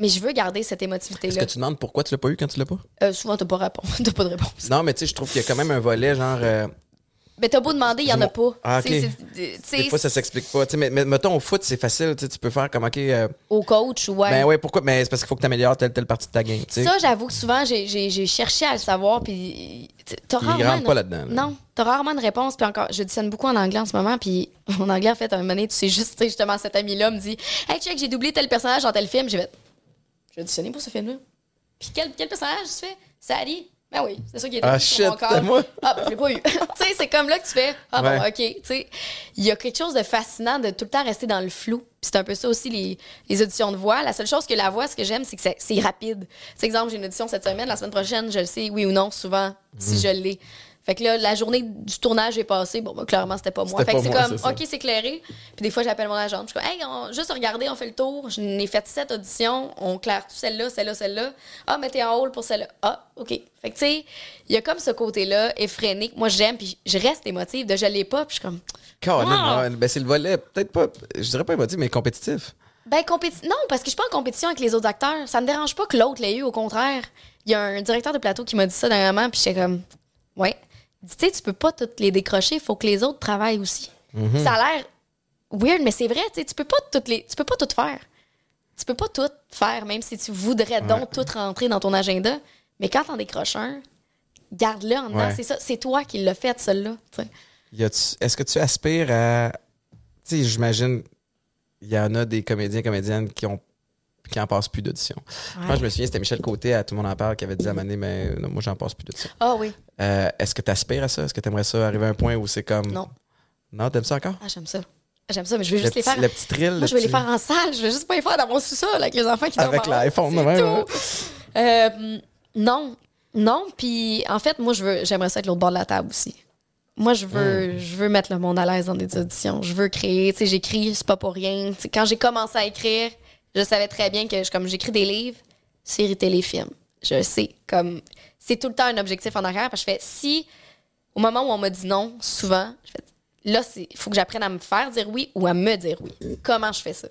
Mais je veux garder cette Est-ce émotivité-là. que tu demandes pourquoi tu l'as pas eu quand tu l'as pas? Euh, souvent, t'as pas, réponse. pas de réponse. Non, mais tu sais, je trouve qu'il y a quand même un volet genre. Mais t'as beau demander, il y en a pas. Ah, des fois, ça s'explique pas. Mais, mais mettons, au foot, c'est facile. Tu peux faire comme, OK, euh, Au coach, ouais. ben ouais, pourquoi? Mais c'est parce qu'il faut que tu améliores telle, telle partie de ta game. Ça, j'avoue que souvent, j'ai- cherché à le savoir, puis t'as Il rarement... rentre une- pas là-dedans, là. Non, t'as rarement de réponse, puis encore, je dissonne beaucoup en anglais en ce moment, puis en anglais, en fait, à un moment donné, tu sais juste, justement, cet ami-là me dit « Hey, check, j'ai doublé tel personnage dans tel film. » J'ai fait « J'ai auditionné pour ce film-là. » Puis quel, quel personnage tu fais? Sally. Ben oui, c'est ça qui est Ah, sur mon shit, corps. moi. Ah, ben je l'ai pas eu. tu sais, c'est comme là que tu fais Ah bon. OK. Tu sais, il y a quelque chose de fascinant de tout le temps rester dans le flou. Puis c'est un peu ça aussi, les, les auditions de voix. La seule chose que la voix, ce que j'aime, c'est que c'est- rapide. C'est exemple, j'ai une audition cette semaine, la semaine prochaine, je le sais, oui ou non, souvent, si Mm. je l'ai. Fait que là, la journée du tournage est passée. Bon, ben, clairement, c'était pas moi. Fait que c'est comme. OK, c'est éclairé. Puis des fois, j'appelle mon agente. Je suis comme, hey, on- juste regarder, on fait le tour. Je n'ai fait sept auditions. On claire tout celle-là, celle-là, celle-là? Ah, mettez en haut pour celle-là. Ah, OK. Fait que, tu sais, il y a comme ce côté-là effréné que moi, j'aime. Puis je reste émotive de je l'ai pas. Puis je suis comme, Colin, Ah! ouais, ben c'est le volet, peut-être pas, je dirais pas émotif, mais compétitif. Ben, compéti- non, parce que je suis pas en compétition avec les autres acteurs. Ça me dérange pas que l'autre l'ait eu, au contraire. Il y a un directeur de plateau qui m'a dit ça dernièrement, puis j'étais comme, ouais. Tu sais, tu peux pas toutes les décrocher, il faut que les autres travaillent aussi. Ça a l'air weird, mais c'est vrai, tu sais, tu peux pas toutes les, tu peux pas tout faire. Tu peux pas tout faire, même si tu voudrais donc tout rentrer dans ton agenda. Mais quand t'en décroches un, garde-le en dedans. Ouais. C'est ça, c'est toi qui l'as fait, a-tu- Est-ce que tu aspires à. Tu sais, j'imagine, il y en a des comédiens, comédiennes qui ont qui en passent plus d'audition. Moi, je me souviens, c'était Michel Côté, à Tout le monde en parle, qui avait dit à Mané, mais non, moi, j'en passe plus d'audition. Ah oui. Euh, Est-ce que tu aspires à ça? Est-ce que tu aimerais ça arriver à un point où c'est comme. Non. Non, t'aimes ça encore? Ah, j'aime ça. J'aime ça, mais je veux le, juste les petit, faire. le petit thrill. Moi, je vais les petit- faire en salle. Je vais juste pas les faire dans mon sous-sol avec les enfants qui Avec l'iPhone, ouais, tout. Euh, non. Non. Puis, en fait, moi, veux, j'aimerais ça être l'autre bord de la table aussi. Moi, je veux, Hmm. je veux mettre le monde à l'aise dans des auditions. Je veux créer. Tu sais, j'écris, c'est pas pour rien. Tu sais, quand j'ai commencé à écrire, je savais très bien que, je- comme j'écris des livres, séries téléfilms. Je sais. Comme, c'est tout le temps un objectif en arrière. Parce que je fais, si, au moment où on m'a dit non, souvent, je fais, là, il faut que j'apprenne à me faire dire oui ou à me dire oui. Comment je fais ça?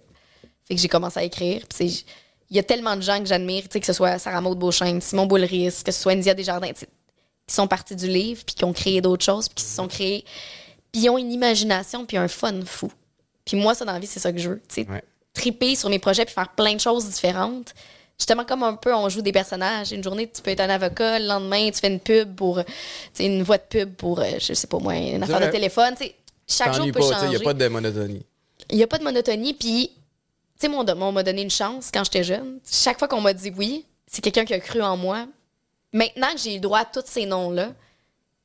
Fait que j'ai commencé à écrire. Puis il y a tellement de gens que j'admire, que ce soit Sarah Maud Beauchamp, Simon Boulris, que ce soit India Desjardins, qui sont partis du livre, puis qui ont créé d'autres choses, puis qui se sont créés. Puis ont une imagination, puis un fun fou. Puis moi, ça, dans la vie, c'est ça que je veux. Ouais. Triper sur mes projets, puis faire plein de choses différentes. Justement, comme un peu, on joue des personnages. Une journée, tu peux être un avocat. Le lendemain, tu fais une pub pour... euh, Tu sais, une voix de pub pour, euh, je sais pas moi, une affaire de téléphone. Tu sais, chaque jour peut pas, sais, il changer n'y a pas de monotonie. il n'y a pas de monotonie. Puis, tu sais, mon- on m'a donné une chance quand j'étais jeune. Chaque fois qu'on m'a dit oui, c'est quelqu'un qui a cru en moi. Maintenant que j'ai le droit à tous ces noms-là,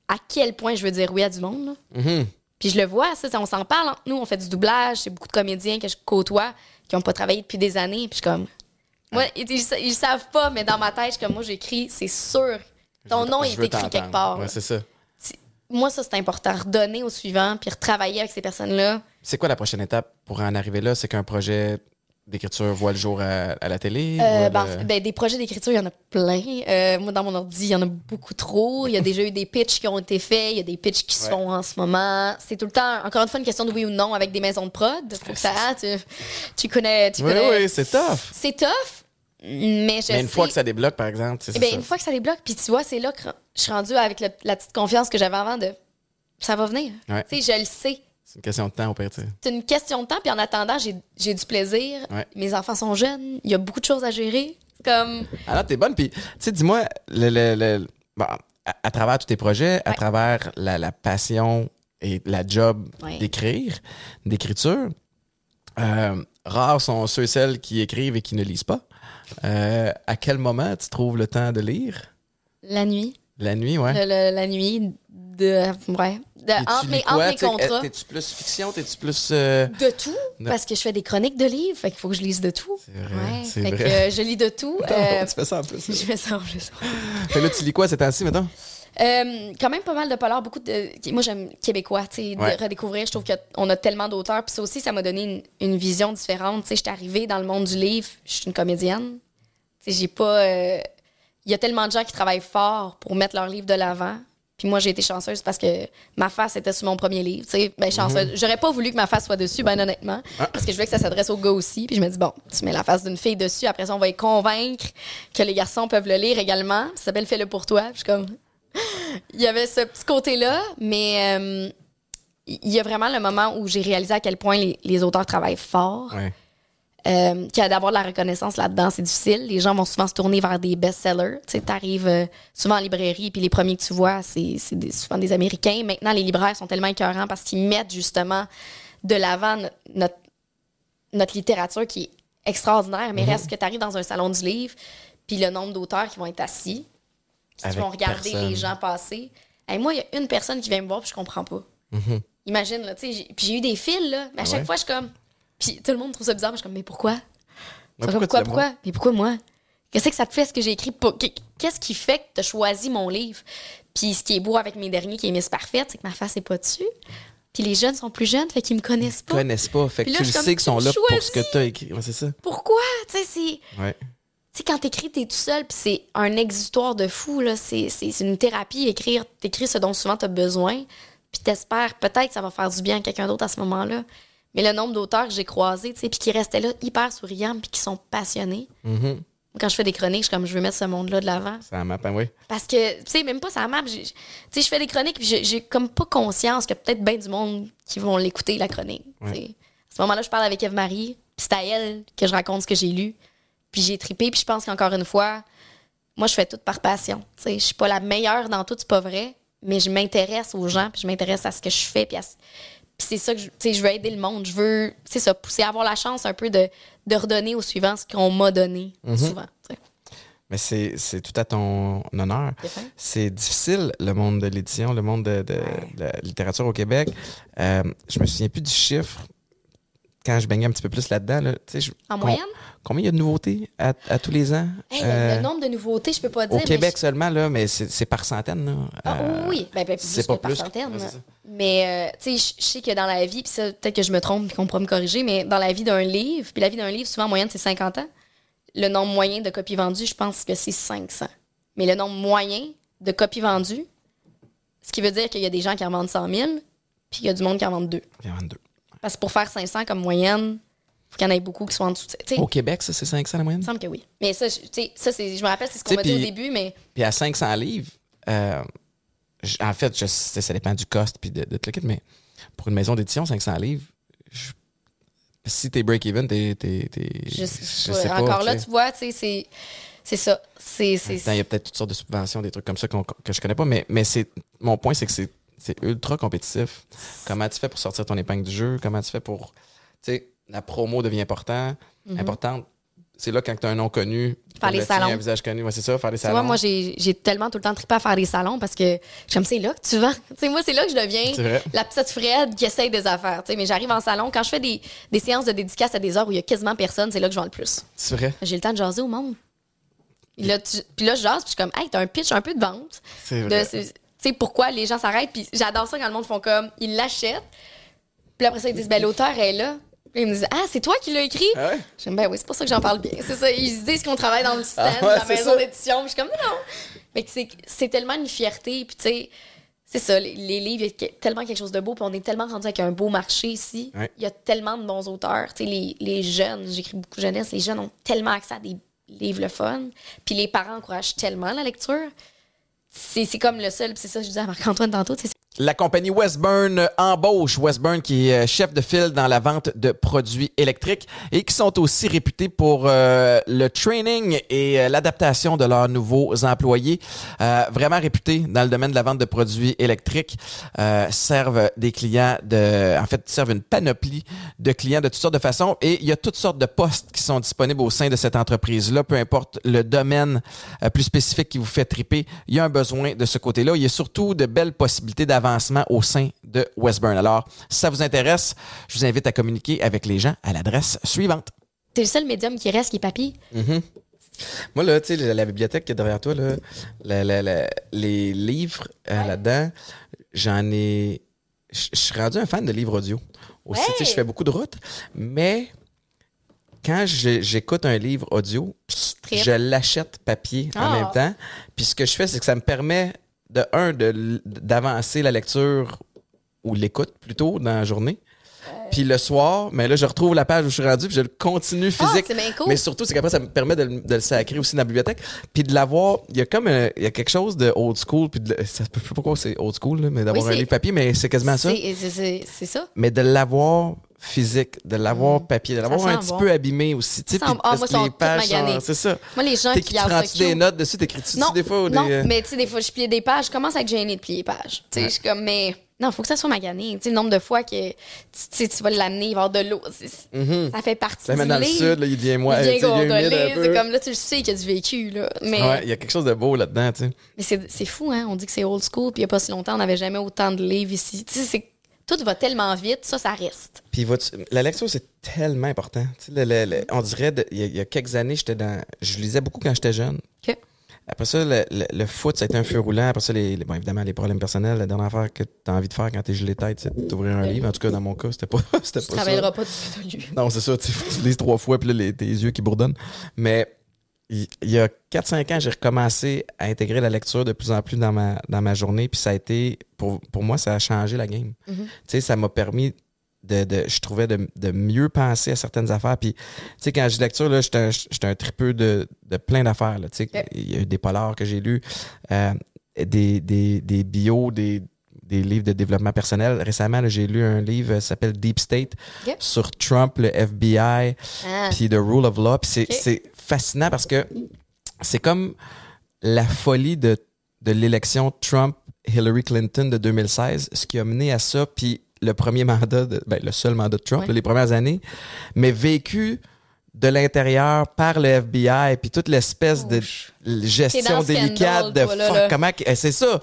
à quel point je veux dire oui à du monde. là? Mhm. Puis je le vois, ça, on s'en parle entre nous, on fait du doublage, c'est beaucoup de comédiens que je côtoie qui n'ont pas travaillé depuis des années. Puis je suis comme. Moi, ils, ils, ils le savent pas, mais dans ma tête, je suis comme moi, j'écris, c'est sûr. Ton nom est écrit quelque part. Ouais, c'est ça. Moi, ça, c'est important. Redonner au suivant, puis retravailler avec ces personnes-là. C'est quoi la prochaine étape pour en arriver là? C'est qu'un projet d'écriture voit le jour à, à la télé? Euh, ben, le- ben, des projets d'écriture, il y en a plein. Euh, moi, dans mon ordi, il y en a beaucoup trop. Il y a déjà eu des pitchs qui ont été faits. Il y a des pitchs qui se Ouais. font en ce moment. C'est tout le temps, encore une fois, une question de oui ou non avec des maisons de prod. Faut que ça, tu, tu connais, tu Oui, connais. oui, c'est tough. C'est tough, mais je Mais une sais- fois que ça débloque, par exemple, Eh ben, ça. une fois que ça débloque, puis tu vois, c'est là que je suis rendue avec le- la petite confiance que j'avais avant de ça va venir. Ouais. Tu sais, je le sais. C'est une question de temps, au pire, tu sais. C'est une question de temps, puis en attendant, j'ai du plaisir. Ouais. Mes enfants sont jeunes, il y a beaucoup de choses à gérer. Comme. Alors, t'es bonne. Puis, tu sais, dis-moi, le, le- le- bon, à, à travers tous tes projets, à travers la, la passion et la job Ouais. d'écrire, d'écriture. Euh, rares sont ceux et celles qui écrivent et qui ne lisent pas. Euh, à quel moment tu trouves le temps de lire? La nuit. La nuit, ouais. Le- la nuit de. Ouais. De, entre tu mes, entre mes T'sais, contrats. T'es-tu plus fiction? T'es-tu plus... euh, De tout, Non. parce que je fais des chroniques de livres, fait qu'il faut que je lise de tout. C'est vrai, Ouais, fait vrai. que euh, je lis de tout. euh, tu fais ça en plus. je fais ça en plus. Fait là, tu lis quoi ces temps-ci, maintenant? Euh, quand même pas mal de polars, beaucoup de. Moi, j'aime québécois, tu sais, Ouais. de redécouvrir. Je trouve qu'on a tellement d'auteurs. Puis ça aussi, ça m'a donné une, une vision différente. Tu sais, j'étais arrivée dans le monde du livre, je suis une comédienne. Tu sais, j'ai pas. euh, Il y a tellement de gens qui travaillent fort pour mettre leur livre de l'avant. Puis moi, j'ai été chanceuse parce que ma face était sur mon premier livre. Tu sais, ben, chanceuse. J'aurais pas voulu que ma face soit dessus, ben honnêtement. Parce que je voulais que ça s'adresse aux gars aussi. Puis je me dis, bon, tu mets la face d'une fille dessus. Après ça, on va les convaincre que les garçons peuvent le lire également. Ça s'appelle Fais-le pour toi. Puis je suis comme, il y avait ce petit côté-là, mais euh, il y a vraiment le moment où j'ai réalisé à quel point les, les auteurs travaillent fort. Ouais. Euh, a d'avoir de la reconnaissance là-dedans, c'est difficile. Les gens vont souvent se tourner vers des best-sellers. Tu sais, t'arrives euh, souvent en librairie, puis les premiers que tu vois, c'est souvent des Américains. Maintenant, les libraires sont tellement écœurants parce qu'ils mettent justement de l'avant no- notre, notre littérature qui est extraordinaire, mais reste que tu arrives dans un salon du livre, puis le nombre d'auteurs qui vont être assis, qui Avec vont regarder personne. les gens passer. Hey, moi, il y a une personne qui vient me voir, puis je comprends pas. Imagine, là, tu sais, puis j'ai eu des fils, là, mais à chaque Ouais? fois, je suis comme. Puis tout le monde trouve ça bizarre, mais je suis comme, mais pourquoi? Ils pourquoi pourquoi? Mais pourquoi moi? Qu'est-ce que ça te fait ce que j'ai écrit? Pour- Qu'est-ce qui fait que tu as choisi mon livre? Puis ce qui est beau avec mes derniers qui est Miss Parfaite, c'est que ma face est pas dessus. Puis les jeunes sont plus jeunes, fait qu'ils me connaissent pas. connaissent pas. Fait que là, tu le sais qu'ils sont là pour ce que tu as écrit. Ouais, c'est ça. Pourquoi? Tu sais, c'est. Ouais. Tu sais, quand t'écris, t'es tout seul, puis c'est un exutoire de fou, là. C'est c'est- c'est une thérapie, écrire. T'écris ce dont souvent t'as besoin, puis t'espères peut-être que ça va faire du bien à quelqu'un d'autre à ce moment-là. Mais le nombre d'auteurs que j'ai croisés, tu sais, puis qui restaient là hyper souriants, puis qui sont passionnés. Mhm. Quand je fais des chroniques, je suis comme, je veux mettre ce monde-là de l'avant. Ça m'a ben oui. Parce que, tu sais, même pas ça map. Tu sais, je fais des chroniques, puis j'ai- comme pas conscience qu'il y a peut-être bien du monde qui vont l'écouter, la chronique. À ce moment-là, je parle avec Eve-Marie, puis c'est à elle que je raconte ce que j'ai lu. Puis j'ai tripé, puis je pense qu'encore une fois, moi, je fais tout par passion. Tu sais, je suis pas la meilleure dans tout, c'est pas vrai, mais je m'intéresse aux gens, puis je m'intéresse à ce que je fais, puis à ce- puis c'est ça que je, je veux aider le monde. Je veux, c'est ça, pousser, avoir la chance un peu de, de redonner aux suivants ce qu'on m'a donné, souvent. tu sais. Mais c'est, c'est tout à ton honneur. C'est difficile, le monde de l'édition, le monde de, de- de la littérature au Québec. Euh, je me souviens plus du chiffre quand je baignais un petit peu plus là-dedans. Là. Je- En moyenne? Combien il y a de nouveautés à, à tous les ans? Hey, le- Euh, le nombre de nouveautés, je peux pas dire. au mais Québec je- seulement, là, mais c'est, par centaines. Là. Ah, Euh, oui, ben, ben, plus c'est pas par plus que- centaine. ouais, c'est ça. mais, euh, tu sais, je- sais que dans la vie, puis ça, peut-être que je me trompe, puis qu'on pourra me corriger, mais dans la vie d'un livre, puis la vie d'un livre, souvent en moyenne, c'est 50 ans. Le nombre moyen de copies vendues, je pense que c'est 500. Mais le nombre moyen de copies vendues, ce qui veut dire qu'il y a des gens qui en vendent 100 000, puis il y a du monde qui en vendent deux. Il y en a deux. Parce que pour faire 500 comme moyenne, faut qu'il y en ait beaucoup qui soient en dessous. Au Québec, ça, c'est 500 la moyenne? il me semble que oui. Mais ça, ça c'est, je me rappelle, c'est ce qu'on m'a dit au début, mais Puis à 500 livres, euh, en fait, je ça dépend du cost puis de, de tout le kit, mais pour une maison d'édition, 500 livres, je- si t'es break-even, t'es. t'es- je, sais pas. encore là, tu vois, tu sais, c'est, c'est ça. Il y a peut-être toutes sortes de subventions, des trucs comme ça qu'on- que je connais pas, mais, mais c'est mon point, c'est que c'est c'est ultra compétitif. Comment tu fais pour sortir ton épingle du jeu? Comment tu fais pour. Tu sais, la promo devient important, importante. C'est là quand tu as un nom connu, Mhm. Faire les le tien, salons. un visage connu, ouais, c'est ça, faire les Tu salons. vois, moi, j'ai tellement tout le temps trippé à faire des salons parce que j'aime c'est là que tu vends. Moi, c'est là que je deviens la petite Fred qui essaye des affaires. Tu sais, mais j'arrive en salon. Quand je fais des, des séances de dédicace à des heures où il y a quasiment personne, c'est là que je vends le plus. C'est vrai. J'ai le temps de jaser au monde. Puis là, tu- puis là je jase, puis je suis comme, hey, t'as un pitch un peu de vente. C'est vrai. Tu sais, pourquoi les gens s'arrêtent. Puis j'adore ça quand le monde font comme, ils l'achètent. Puis après ça, ils disent, ben l'auteur est là. Puis ils me disent, ah, c'est toi qui l'as écrit? Ah ouais? J'aime ben oui, c'est pour ça que j'en parle bien. C'est ça, ils se disent qu'on travaille dans le stand, Ah ouais, dans la maison d'édition. Puis je suis comme non. Mais c'est c'est tellement une fierté, puis tu sais, c'est ça, les, les livres, il y a tellement quelque chose de beau, puis on est tellement rendu avec un beau marché ici. Ouais. Il y a tellement de bons auteurs, tu sais les, les jeunes, j'écris beaucoup jeunesse, les jeunes ont tellement accès à des livres le fun, puis les parents encouragent tellement la lecture. C'est comme le seul, c'est ça que je disais à Marc-Antoine tantôt, La compagnie Westburn embauche Westburn qui est euh, chef de file dans la vente de produits électriques et qui sont aussi réputés pour euh, le training et euh, l'adaptation de leurs nouveaux employés. Euh, vraiment réputés dans le domaine de la vente de produits électriques, servent des clients de, en fait, servent une panoplie de clients de toutes sortes de façons et il y a toutes sortes de postes qui sont disponibles au sein de cette entreprise-là, peu importe le domaine plus spécifique qui vous fait triper, il y a un besoin de ce côté-là. Il y a surtout de belles possibilités d'avancement au sein de Westburn. Alors, si ça vous intéresse, je vous invite à communiquer avec les gens à l'adresse suivante. T'es le seul médium qui reste qui est papier. Moi, là, tu sais, la, bibliothèque qui est derrière toi, là, la- la- la- les livres euh, là-dedans, j'en ai. Je suis rendu un fan de livres audio. Aussi, tu sais, Ouais. je fais beaucoup de routes, mais quand j'écoute un livre audio, Trip. je l'achète papier en Ah. même temps. Puis ce que je fais, c'est que ça me permet, de un, d'avancer la lecture ou l'écoute plutôt dans la journée. Puis le soir, mais là, je retrouve la page où je suis rendu, puis je le continue Ah, physique. c'est bien cool. Mais surtout, c'est qu'après, ça me permet de, le- de le sacrer aussi dans la bibliothèque. Puis de l'avoir, il y a comme un- il y a quelque chose de old school, puis de, ça, pas pourquoi c'est old school, là, mais d'avoir Oui, un livre papier, mais c'est quasiment ça. C'est ça. Mais de l'avoir physique, de l'avoir papier, de l'avoir un Mm. sent petit bon. peu abîmé aussi. Tu sais, ah, parce moi, que les pages sont-. C'est ça. Moi, les gens qui prends-tu des notes dessus? T'écris-tu Non, des fois? Ou non des, euh, mais tu sais, des fois, je plie des pages. Je commence à être gênée de plier les pages. Tu sais, je suis comme, mais non, faut que ça soit magané. Tu sais, le nombre de fois que tu, tu vas l'amener, il va y avoir de l'eau. C'est- Ça fait partie Ça du dans le livre. sud, là, il devient moi. Il il devient. C'est comme là, tu le sais qu'il y a du vécu, là. Mais, Ouais, il y a quelque chose de beau là-dedans, tu sais. mais c'est c'est fou, hein. On dit que c'est old school, puis il n'y a pas si longtemps, on n'avait jamais autant de livres ici. Tu sais, c'est- tout va tellement vite, ça, ça reste. Puis la lecture, c'est tellement important. Tu sais, le- le- le- on dirait, il y, a- il y a quelques années, j'étais dans. Je lisais beaucoup quand j'étais jeune. Après ça, le, foot, ça a été un feu roulant. Après ça, les, les- bon, évidemment, les problèmes personnels. La dernière affaire que tu as envie de faire quand t'es gelé tête, c'est d'ouvrir un livre. En tout cas, dans mon cas, c'était pas, c'était Tu pas ça. rappelleras pas t'as lu. Non, c'est ça. Tu, tu lises trois fois, puis là, les- tes yeux qui bourdonnent. Mais il y a 4-5 ans, j'ai recommencé à intégrer la lecture de plus en plus dans ma, dans ma journée. Puis ça a été, pour, pour moi, ça a changé la game. Tu sais, ça m'a permis de, de- je trouvais, de, de mieux penser à certaines affaires. Puis, tu sais, quand je dis lecture, là, j'étais un, j'étais un tripeux de, de plein d'affaires. là. Tu sais, il y a eu des polars que j'ai lus, euh, des, des, des bios, des, des livres de développement personnel. Récemment, là, j'ai lu un livre qui s'appelle Deep State sur Trump, le FBI, Ah. puis The Rule of Law. Puis c'est. Fascinant parce que c'est comme la folie de, de l'élection Trump-Hillary Clinton de 2016, ce qui a mené à ça, puis le premier mandat, de, ben, le seul mandat de Trump, Ouais. les premières années, mais vécu de l'intérieur par le FBI, puis toute l'espèce de gestion délicate de comment... eh, C'est ça.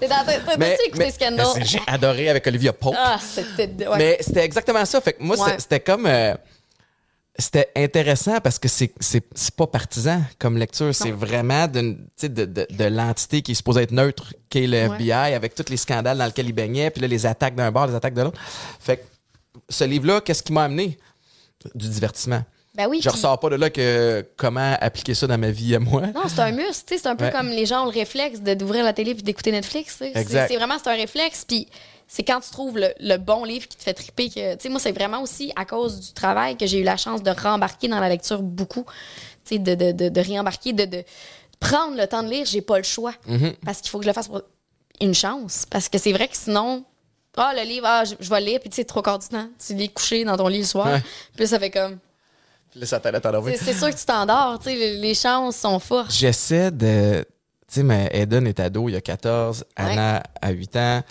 Mais J'ai adoré avec Olivia Pope. Ah, ouais. Mais c'était exactement ça. Fait que moi, Ouais. c'était comme. euh, c'était intéressant parce que c'est c'est c'est pas partisan comme lecture. C'est vraiment sais, de, de, de l'entité qui est supposée être neutre, qui est le Ouais. FBI, avec tous les scandales dans lesquels il baignait, puis là, les attaques d'un bord, les attaques de l'autre. Fait que ce livre-là, qu'est-ce qui m'a amené? Du divertissement. Ben oui. Je ressors pas de là que comment appliquer ça dans ma vie à moi. Non, c'est un muscle, c'est un peu Ouais. comme les gens ont le réflexe de d'ouvrir la télé puis d'écouter Netflix. C'est- vraiment c'est un réflexe puis c'est quand tu trouves le, le bon livre qui te fait triper que tu sais moi c'est vraiment aussi à cause du travail que j'ai eu la chance de rembarquer dans la lecture beaucoup, tu sais de, de, de, de réembarquer de, de prendre le temps de lire, j'ai pas le choix Mm-hmm. parce qu'il faut que je le fasse pour une chance parce que c'est vrai que sinon ah le livre ah je, je vais le lire puis tu sais trois quarts du temps tu lis couché dans ton lit le soir Ouais. puis ça fait comme Puis là, ça à t'endormir. c'est sûr que tu t'endors tu sais les, les chances sont fortes J'essaie de. Tu sais, mais Eden est ado, il a 14, Anna a 8 ans,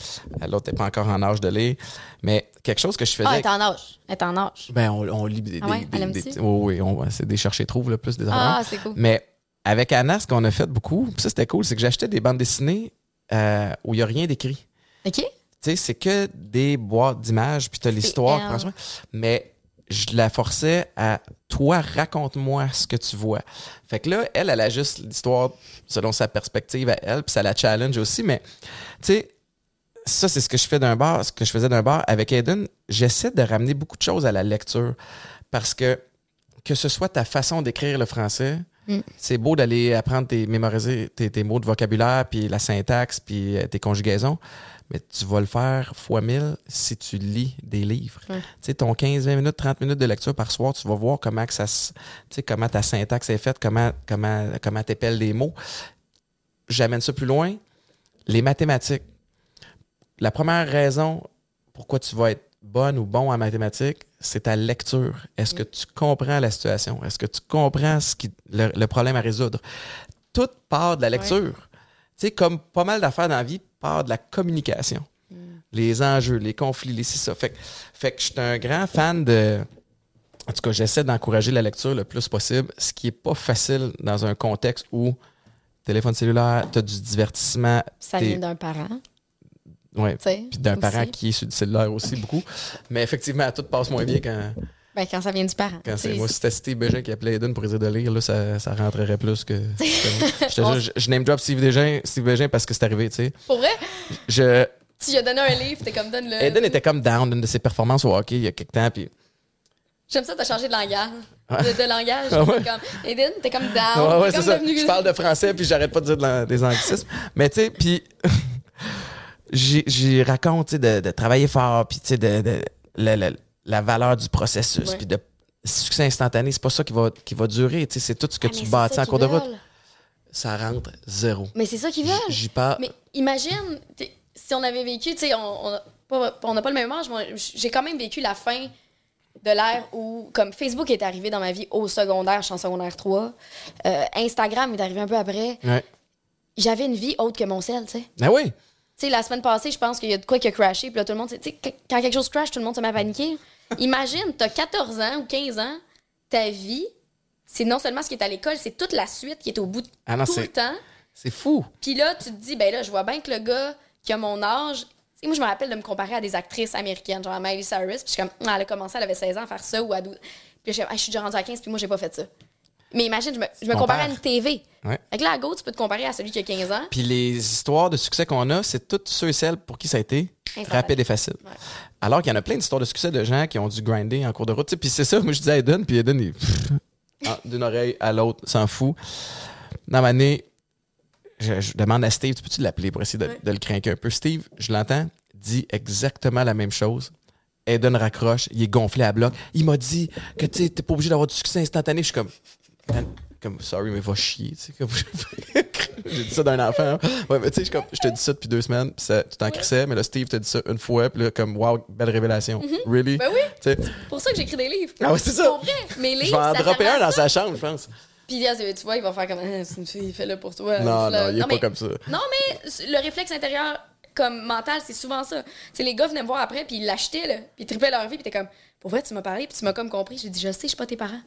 l'autre n'est pas encore en âge de lire. Mais quelque chose que je faisais. ah elle est en âge elle est en âge ben, on, on lit des. Ah ouais? des- Elle aime des- ça? oui, c'est des chercher-trouves, là, plus des Ah, affaires. c'est cool. Mais avec Anna, ce qu'on a fait beaucoup, ça c'était cool, c'est que j'achetais des bandes dessinées euh, où il n'y a rien d'écrit. OK? Tu sais, c'est que des boîtes d'images, puis t'as l'histoire. Mais je la forçais à toi, raconte-moi ce que tu vois. Fait que là, elle, elle a juste l'histoire selon sa perspective à elle, puis ça la challenge aussi. Mais, tu sais, ça, c'est ce que je fais d'un bar, ce que je faisais d'un bar. Avec Aiden, j'essaie de ramener beaucoup de choses à la lecture. Parce que, que ce soit ta façon d'écrire le français, c'est beau d'aller apprendre tes mémoriser tes, tes mots de vocabulaire, puis la syntaxe, puis euh, tes conjugaisons, mais tu vas le faire fois mille si tu lis des livres. Tu sais, ton 15, 20 minutes, 30 minutes de lecture par soir, tu vas voir comment que ça tu comment ta syntaxe est faite, comment, comment, comment t'épelles les mots. J'amène ça plus loin. Les mathématiques. la première raison pourquoi tu vas être bonne ou bon en mathématiques, c'est ta lecture. Est-ce que tu comprends la situation? Est-ce que tu comprends ce qui, le, le problème à résoudre? Tout part de la lecture. Tu sais, comme pas mal d'affaires dans la vie, part de la communication. Les enjeux, les conflits, les c'est ça. Fait, que- fait que je suis un grand fan de. En tout cas, j'essaie d'encourager la lecture le plus possible, ce qui est pas facile dans un contexte où téléphone cellulaire, tu as du divertissement. Ça vient d'un parent, sais. puis d'un parent qui est sur le cellulaire aussi beaucoup. Mais effectivement, tout passe moins bien quand, Ben, quand ça vient du parent. quand c'est moi. Si c'était Steve Bégin qui appelait Eden pour essayer de lire, là, ça, ça rentrerait plus que. je, jure, je, je name drop Steve Bégin, Steve Bégin parce que c'est arrivé, tu sais. Pour vrai, Je, tu lui as donné un livre, t'es comme donne-le. Eden était comme down d'une de ses performances au hockey il y a quelques temps, puis. J'aime ça, t'as changé de langage. Ouais. De, de langage. Ah ouais? T'es comme, Aiden, t'es comme down. Ouais, comme ça. devenu- Je parle de français, puis j'arrête pas de dire de la- des anglicismes. Mais tu sais, puis j'y raconte, de, de travailler fort, puis de, de- la, la- la valeur du processus, puis de succès instantané, c'est pas ça qui va, qui va durer, c'est tout ce que Ah, tu bâtis en cours de route. Ça rentre zéro. Mais c'est ça qu'ils veulent. J'y parle. Mais imagine, si on avait vécu, tu sais, on on a pas- on n'a pas, le même âge, mais j'ai quand même vécu la fin de l'ère où, comme Facebook est arrivé dans ma vie au secondaire, je suis en secondaire 3. euh, Instagram est arrivé un peu après. Ouais. J'avais une vie autre que mon sel, tu sais. Ah oui. Tu sais, la semaine passée, je pense qu'il y a de quoi qui a crashé, puis là, tout le monde, tu sais, quand quelque chose crash, tout le monde se met à paniquer. Imagine, t'as 14 ans ou 15 ans, ta vie, c'est non seulement ce qui est à l'école, c'est toute la suite qui est au bout de Ah non, tout le temps. C'est fou. Puis là, tu te dis, ben là, je vois bien que le gars qui a mon âge. Moi, je me rappelle de me comparer à des actrices américaines, genre Miley Cyrus. Puis je suis comme, ah, elle a commencé, elle avait 16 ans à faire ça ou à 12. Puis je Ah, je suis déjà rendue à 15, puis moi, j'ai pas fait ça. Mais imagine, je me, je me Compare. à une TV. Ouais. Que là, à gauche, tu peux te comparer à celui qui a 15 ans. Puis les histoires de succès qu'on a, c'est toutes ceux et celles pour qui ça a été rapide et facile. Ouais. Alors qu'il y en a plein d'histoires de succès de gens qui ont dû grinder en cours de route. Puis c'est ça, moi je disais à Eden, puis Eden, il- ah, d'une oreille à l'autre, s'en fout. Dans ma année, je, je demande à Steve, tu peux-tu l'appeler pour essayer de, Ouais. de le craquer un peu? Steve, je l'entends, dit exactement la même chose. Eden raccroche, il est gonflé à bloc. Il m'a dit que tu t'es pas obligé d'avoir du succès instantané. Je suis comme, Man, comme sorry, mais va chier. tu sais, Comme, j'ai dit ça d'un enfant. hein. Ouais, mais tu sais, je suis comme, je te dis ça depuis deux semaines, puis ça- tu t'en crissais, mais là, Steve t'a dit ça une fois, puis là, comme, wow, belle révélation. Really? Ben oui, Tu c'est pour ça que j'écris des livres. Ah ouais, c'est ça. Pour vrai, mes livres. je vais en ça dropper un dans sa chambre, je pense. Puis là, tu vois, il va faire comme, Ah, c'est une fille, fais-le pour toi. Non, non, il est pas mais- comme ça. Non, mais le réflexe intérieur comme mental, c'est souvent ça. C'est les gars venaient me voir après, puis ils l'achetaient, là, puis ils tripaient leur vie, puis t'es comme, pour vrai, tu m'as parlé, puis tu m'as comme compris. J'ai dit, je sais, je suis pas tes parents.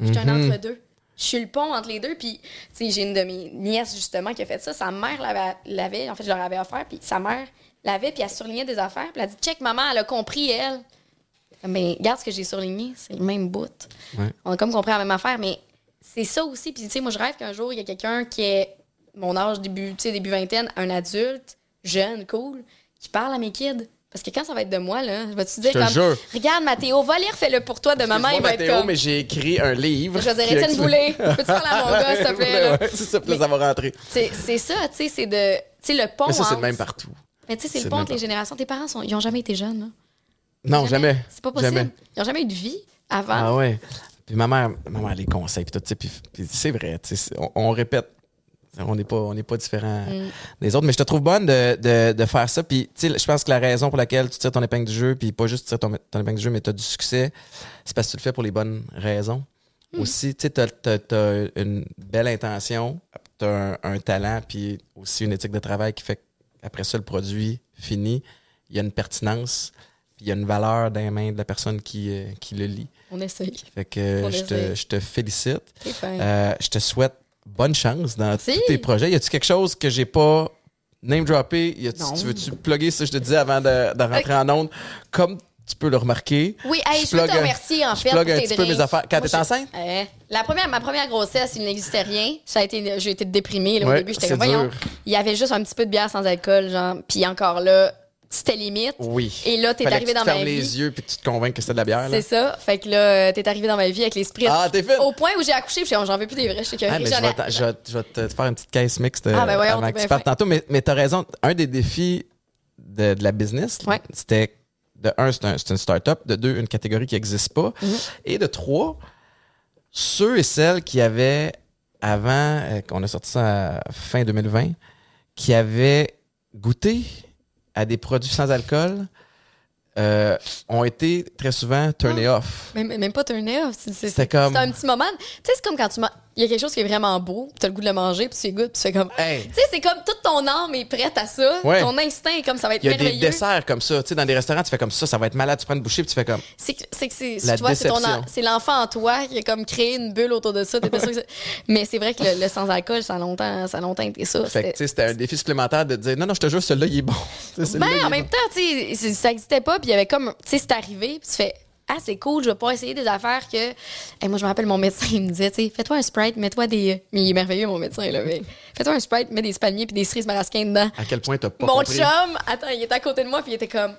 Je suis un Mhm. entre-deux. Je suis le pont entre les deux, puis, tu sais, j'ai une de mes nièces, justement, qui a fait ça. Sa mère l'avait, en fait, je leur avais offert, puis sa mère l'avait, puis elle surlignait des affaires, puis elle a dit, check, maman, elle a compris, elle. Mais regarde ce que j'ai surligné, c'est le même bout. Ouais. On a comme compris la même affaire, mais c'est ça aussi. Puis, tu sais, moi, je rêve qu'un jour, il y a quelqu'un qui est mon âge, début, tu sais, début vingtaine, un adulte, jeune, cool, qui parle à mes kids. Parce que quand ça va être de moi, là, je vais-tu dire te comme, jure. regarde, Mathéo, va lire, fais-le pour toi de maman, il va être Mathéo, comme. mais j'ai écrit un livre. Je vais dire, Étienne Boulay, peux-tu parler à mon gars, s'il te plaît? Ouais, ça, va rentrer. C'est ça, tu sais, c'est de. Tu sais, le pont. Mais ça, c'est le même partout. Mais tu sais, c'est le pont entre les générations. Tes parents, sont... ils ont jamais été jeunes, là. Non, jamais. C'est pas possible. Jamais. Ils ont jamais eu de vie avant. Ah ouais. Puis ma mère, ma mère les conseils puis tout, tu sais, puis, puis c'est vrai, tu sais, c'est- on, on répète, on n'est pas, on n'est pas différent Mm. des autres, mais je te trouve bonne de, de, de faire ça. Puis tu sais, je pense que la raison pour laquelle tu tires ton épingle du jeu, puis pas juste tu tires ton, ton épingle du jeu, mais tu as du succès, c'est parce que tu le fais pour les bonnes raisons. Mm. Aussi, tu sais, t'as une belle intention, tu as un, un talent, puis aussi une éthique de travail qui fait qu'après ça, le produit fini, il y a une pertinence, puis il y a une valeur dans les mains de la personne qui, euh, qui le lit. On essaye. Fait que je te, je te félicite. Euh, je te souhaite bonne chance dans Merci. tous tes projets. Y a-tu quelque chose que j'ai pas name droppé? Y a-tu-. Tu veux-tu plugger ça, je te disais avant de, de rentrer en onde? Comme tu peux le remarquer. Oui, hey, je veux plug te remercier en je fait. plug pour un tes petit peu mes affaires. Quand je- enceinte? Euh, la première, ma première grossesse, il n'existait rien. Ça a été, j'ai été déprimée là, au Ouais, début. J'étais comme, voyons, il y avait juste un petit peu de bière sans alcool, genre. Puis encore là, c'était limite. Oui. Et là, t'es Fallait arrivé que tu dans ma fermes vie. les yeux puis que tu te convainques que c'était de la bière. là. C'est ça. Fait que là, euh, t'es arrivé dans ma vie avec l'esprit. Ah, t'es fait? Au point où j'ai accouché, puis j'en veux plus des vrais. J'étais Ah, que mais je vais, je vais- je vais te faire une petite caisse mixte euh, Ah, ben voyons, avant que tu partes tantôt. Mais, mais tu as raison. Un des défis de, de la business, Ouais. c'était de un, c'est un- c'est une start-up. De deux, une catégorie qui n'existe pas. Mm-hmm. Et de trois, ceux et celles qui avaient, avant, euh, qu'on a sorti ça à fin 2020, qui avaient goûté à des produits sans alcool euh, ont été très souvent turnés off. Même, même pas turn off. C'est, comme- un petit moment. Tu sais, c'est comme quand tu manges. Il y a quelque chose qui est vraiment beau, puis t'as le goût de le manger, puis tu goûtes, puis tu fais comme. Hey. Tu sais, c'est comme toute ton âme est prête à ça. Ouais. Ton instinct est comme ça va être Il y a des merveilleux. desserts comme ça. Tu sais, dans des restaurants, tu fais comme ça, ça va être malade. Tu prends une bouchée puis tu fais comme. C'est que c'est c'est tu c'est c'est l'enfant en toi qui a comme créé une bulle autour de ça. T'étais sûr que c'est- mais c'est vrai que le, le sans alcool, ça a longtemps, ça a longtemps été ça. Fait que, C'était- tu sais, c'était un défi supplémentaire de dire non, non, je te jure, celui-là, il est bon. Tu Ben, en bon. même temps, tu sais, c'est- ça existait pas, puis il y avait comme, tu sais, c'est arrivé, puis tu fais, ah, c'est cool, je vais pouvoir essayer des affaires que. Hey, moi, je me rappelle, mon médecin, il me disait, tu sais, fais-toi un sprite, mets-toi des. Mais il est merveilleux, mon médecin, là, mais fais-toi un sprite, mets des palmiers puis des cerises marasquins dedans. À quel point t'as pas Mon compris? chum, attends, il était à côté de moi, puis il était comme,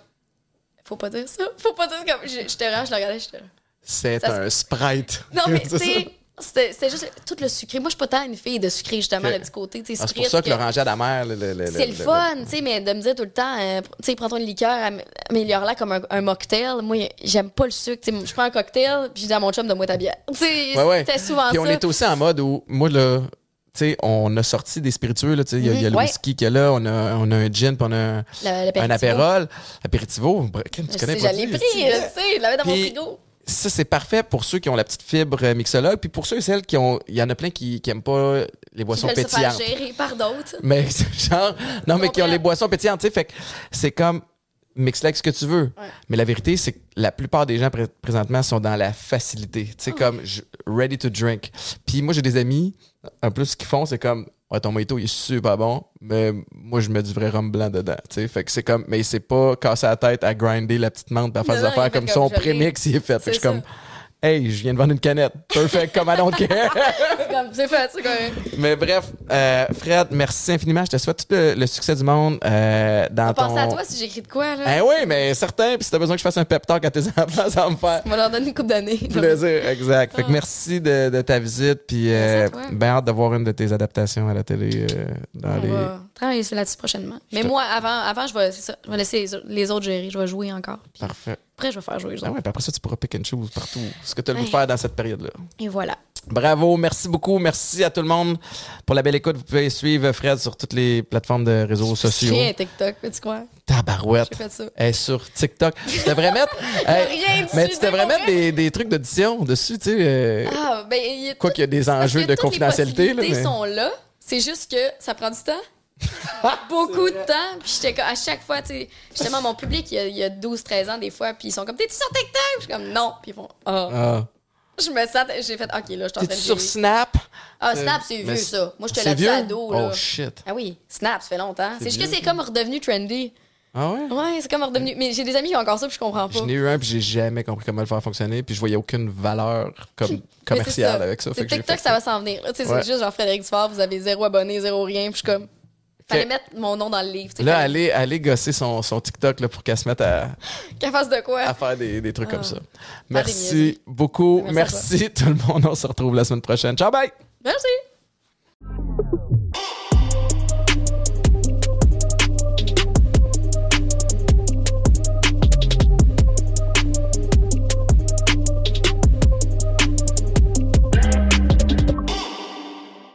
faut pas dire ça, faut pas dire ça. Comme, te rends, je le regardais, je te. C'est un sprite. Non, mais tu sais, c'était c'était juste tout le sucré. Moi, je suis pas tant une fille de sucré, justement, le petit côté, tu Ah, c'est pour ça que l'orangeade amère, C'est le fun, tu sais, mais de me dire tout le temps, euh, tu sais, prends-toi une liqueur, am- améliore-la comme un, un mocktail. Moi, j'aime pas le sucre. Tu sais, je prends un cocktail, puis je dis à mon chum de moi ta bière. Tu sais, Ouais, ouais. c'était souvent Puis on est aussi en mode où, moi, là, tu sais, on a sorti des spiritueux, là, tu sais, il y a- il y, a le ouais. whisky qui est là, on a, on a un gin, puis on a un, Le- un l'apéritivo. apérol, apéritivo. Tu connais pas ça, pris, je sais, je l'avais dans mon frigo. Ça, c'est parfait pour ceux qui ont la petite fibre mixologue. Puis pour ceux et celles qui ont. Il y en a plein qui, qui aiment pas les boissons vais se faire pétillantes. gérer par d'autres. Mais genre. Non, mais qui ont les boissons pétillantes, tu sais. Fait que c'est comme. Mixe avec ce que tu veux. Mais la vérité, c'est que la plupart des gens pré- présentement sont dans la facilité. Tu sais, comme je- ready to drink. Puis moi, j'ai des amis, en plus, ce qu'ils font, c'est comme. Ouais, ton mojito, il est super bon, mais moi, je mets du vrai rhum blanc dedans. Tu sais, fait que c'est comme. Mais c'est pas casser la tête à grinder la petite menthe, à faire des affaires comme comme son prémix, il est fait. Fait que je suis comme. Hey, je viens de vendre une canette. Perfect, comme I don't care. C'est fait, c'est comme. Mais bref, euh, Fred, merci infiniment. Je te souhaite tout le, le succès du monde euh, dans ton. Pensez à toi si j'écris de quoi, là. Eh oui, mais certain. Puis si t'as besoin que je fasse un pep talk à tes enfants, ça va me faire On va leur donner une coupe d'années. plaisir. Exact. Fait que merci de, de ta visite. Puis euh, ben hâte de voir une de tes adaptations à la télé euh, dans On les. va travailler là-dessus prochainement. Mais te- moi, avant, avant je, vais, ça, je vais laisser les, au- les autres gérer. Je vais jouer encore. Puis Parfait. Après, je vais faire jouer les Ah ouais, puis après ça, tu pourras pick and choose partout. Ce que tu as le goût de Ouais. faire dans cette période-là. Et voilà. Bravo, merci beaucoup. Merci à tout le monde pour la belle écoute. Vous pouvez suivre Fred sur toutes les plateformes de réseaux sociaux. Un TikTok, peux-tu croire? Tabarouette. J'ai fait ça. Sur TikTok. Tu devrais mettre. Hey, rien dessus, mais tu devrais mettre des, des trucs d'audition dessus, tu sais. euh, Ah, ben, il y a quoi tout- qu'il y a des enjeux de toutes les confidentialité. Là, possibilités mais- sont là. C'est juste que ça prend du temps. Beaucoup de temps. Puis j'étais comme, à chaque fois, tu sais, justement, mon public, il y a, il y a 12-13 ans des fois, puis ils sont comme, t'es-tu sur TikTok? Je suis comme, non. Puis ils font, ah. Ah. Je me sens, j'ai fait, ok, là, je suis en train T'es-tu de sur. Snap? Ah, Snap, c'est vieux, ça. Moi, j'étais C'est là-dessus vieux? ado, là. Oh shit. Ah oui, Snap, ça fait longtemps. C'est juste que c'est comme redevenu trendy. Ah ouais? Ouais, c'est comme redevenu. Mais j'ai des amis qui ont encore ça, puis je comprends pas. J'en ai eu un, puis j'ai jamais compris comment le faire fonctionner, puis je voyais aucune valeur comme commerciale avec ça. C'est TikTok, ça va s'en venir. Tu sais, Ouais. C'est juste genre Frédéric Dufort, vous avez zéro abonné, zéro rien, puis je suis comme. Fallait mettre mon nom dans le livre. Là, fallait... allez, gosser son, son TikTok là, pour qu'elle se mette à. de quoi? À faire des, des trucs comme ah. ça. Merci beaucoup. Merci tout le monde. On se retrouve la semaine prochaine. Ciao, bye! Merci!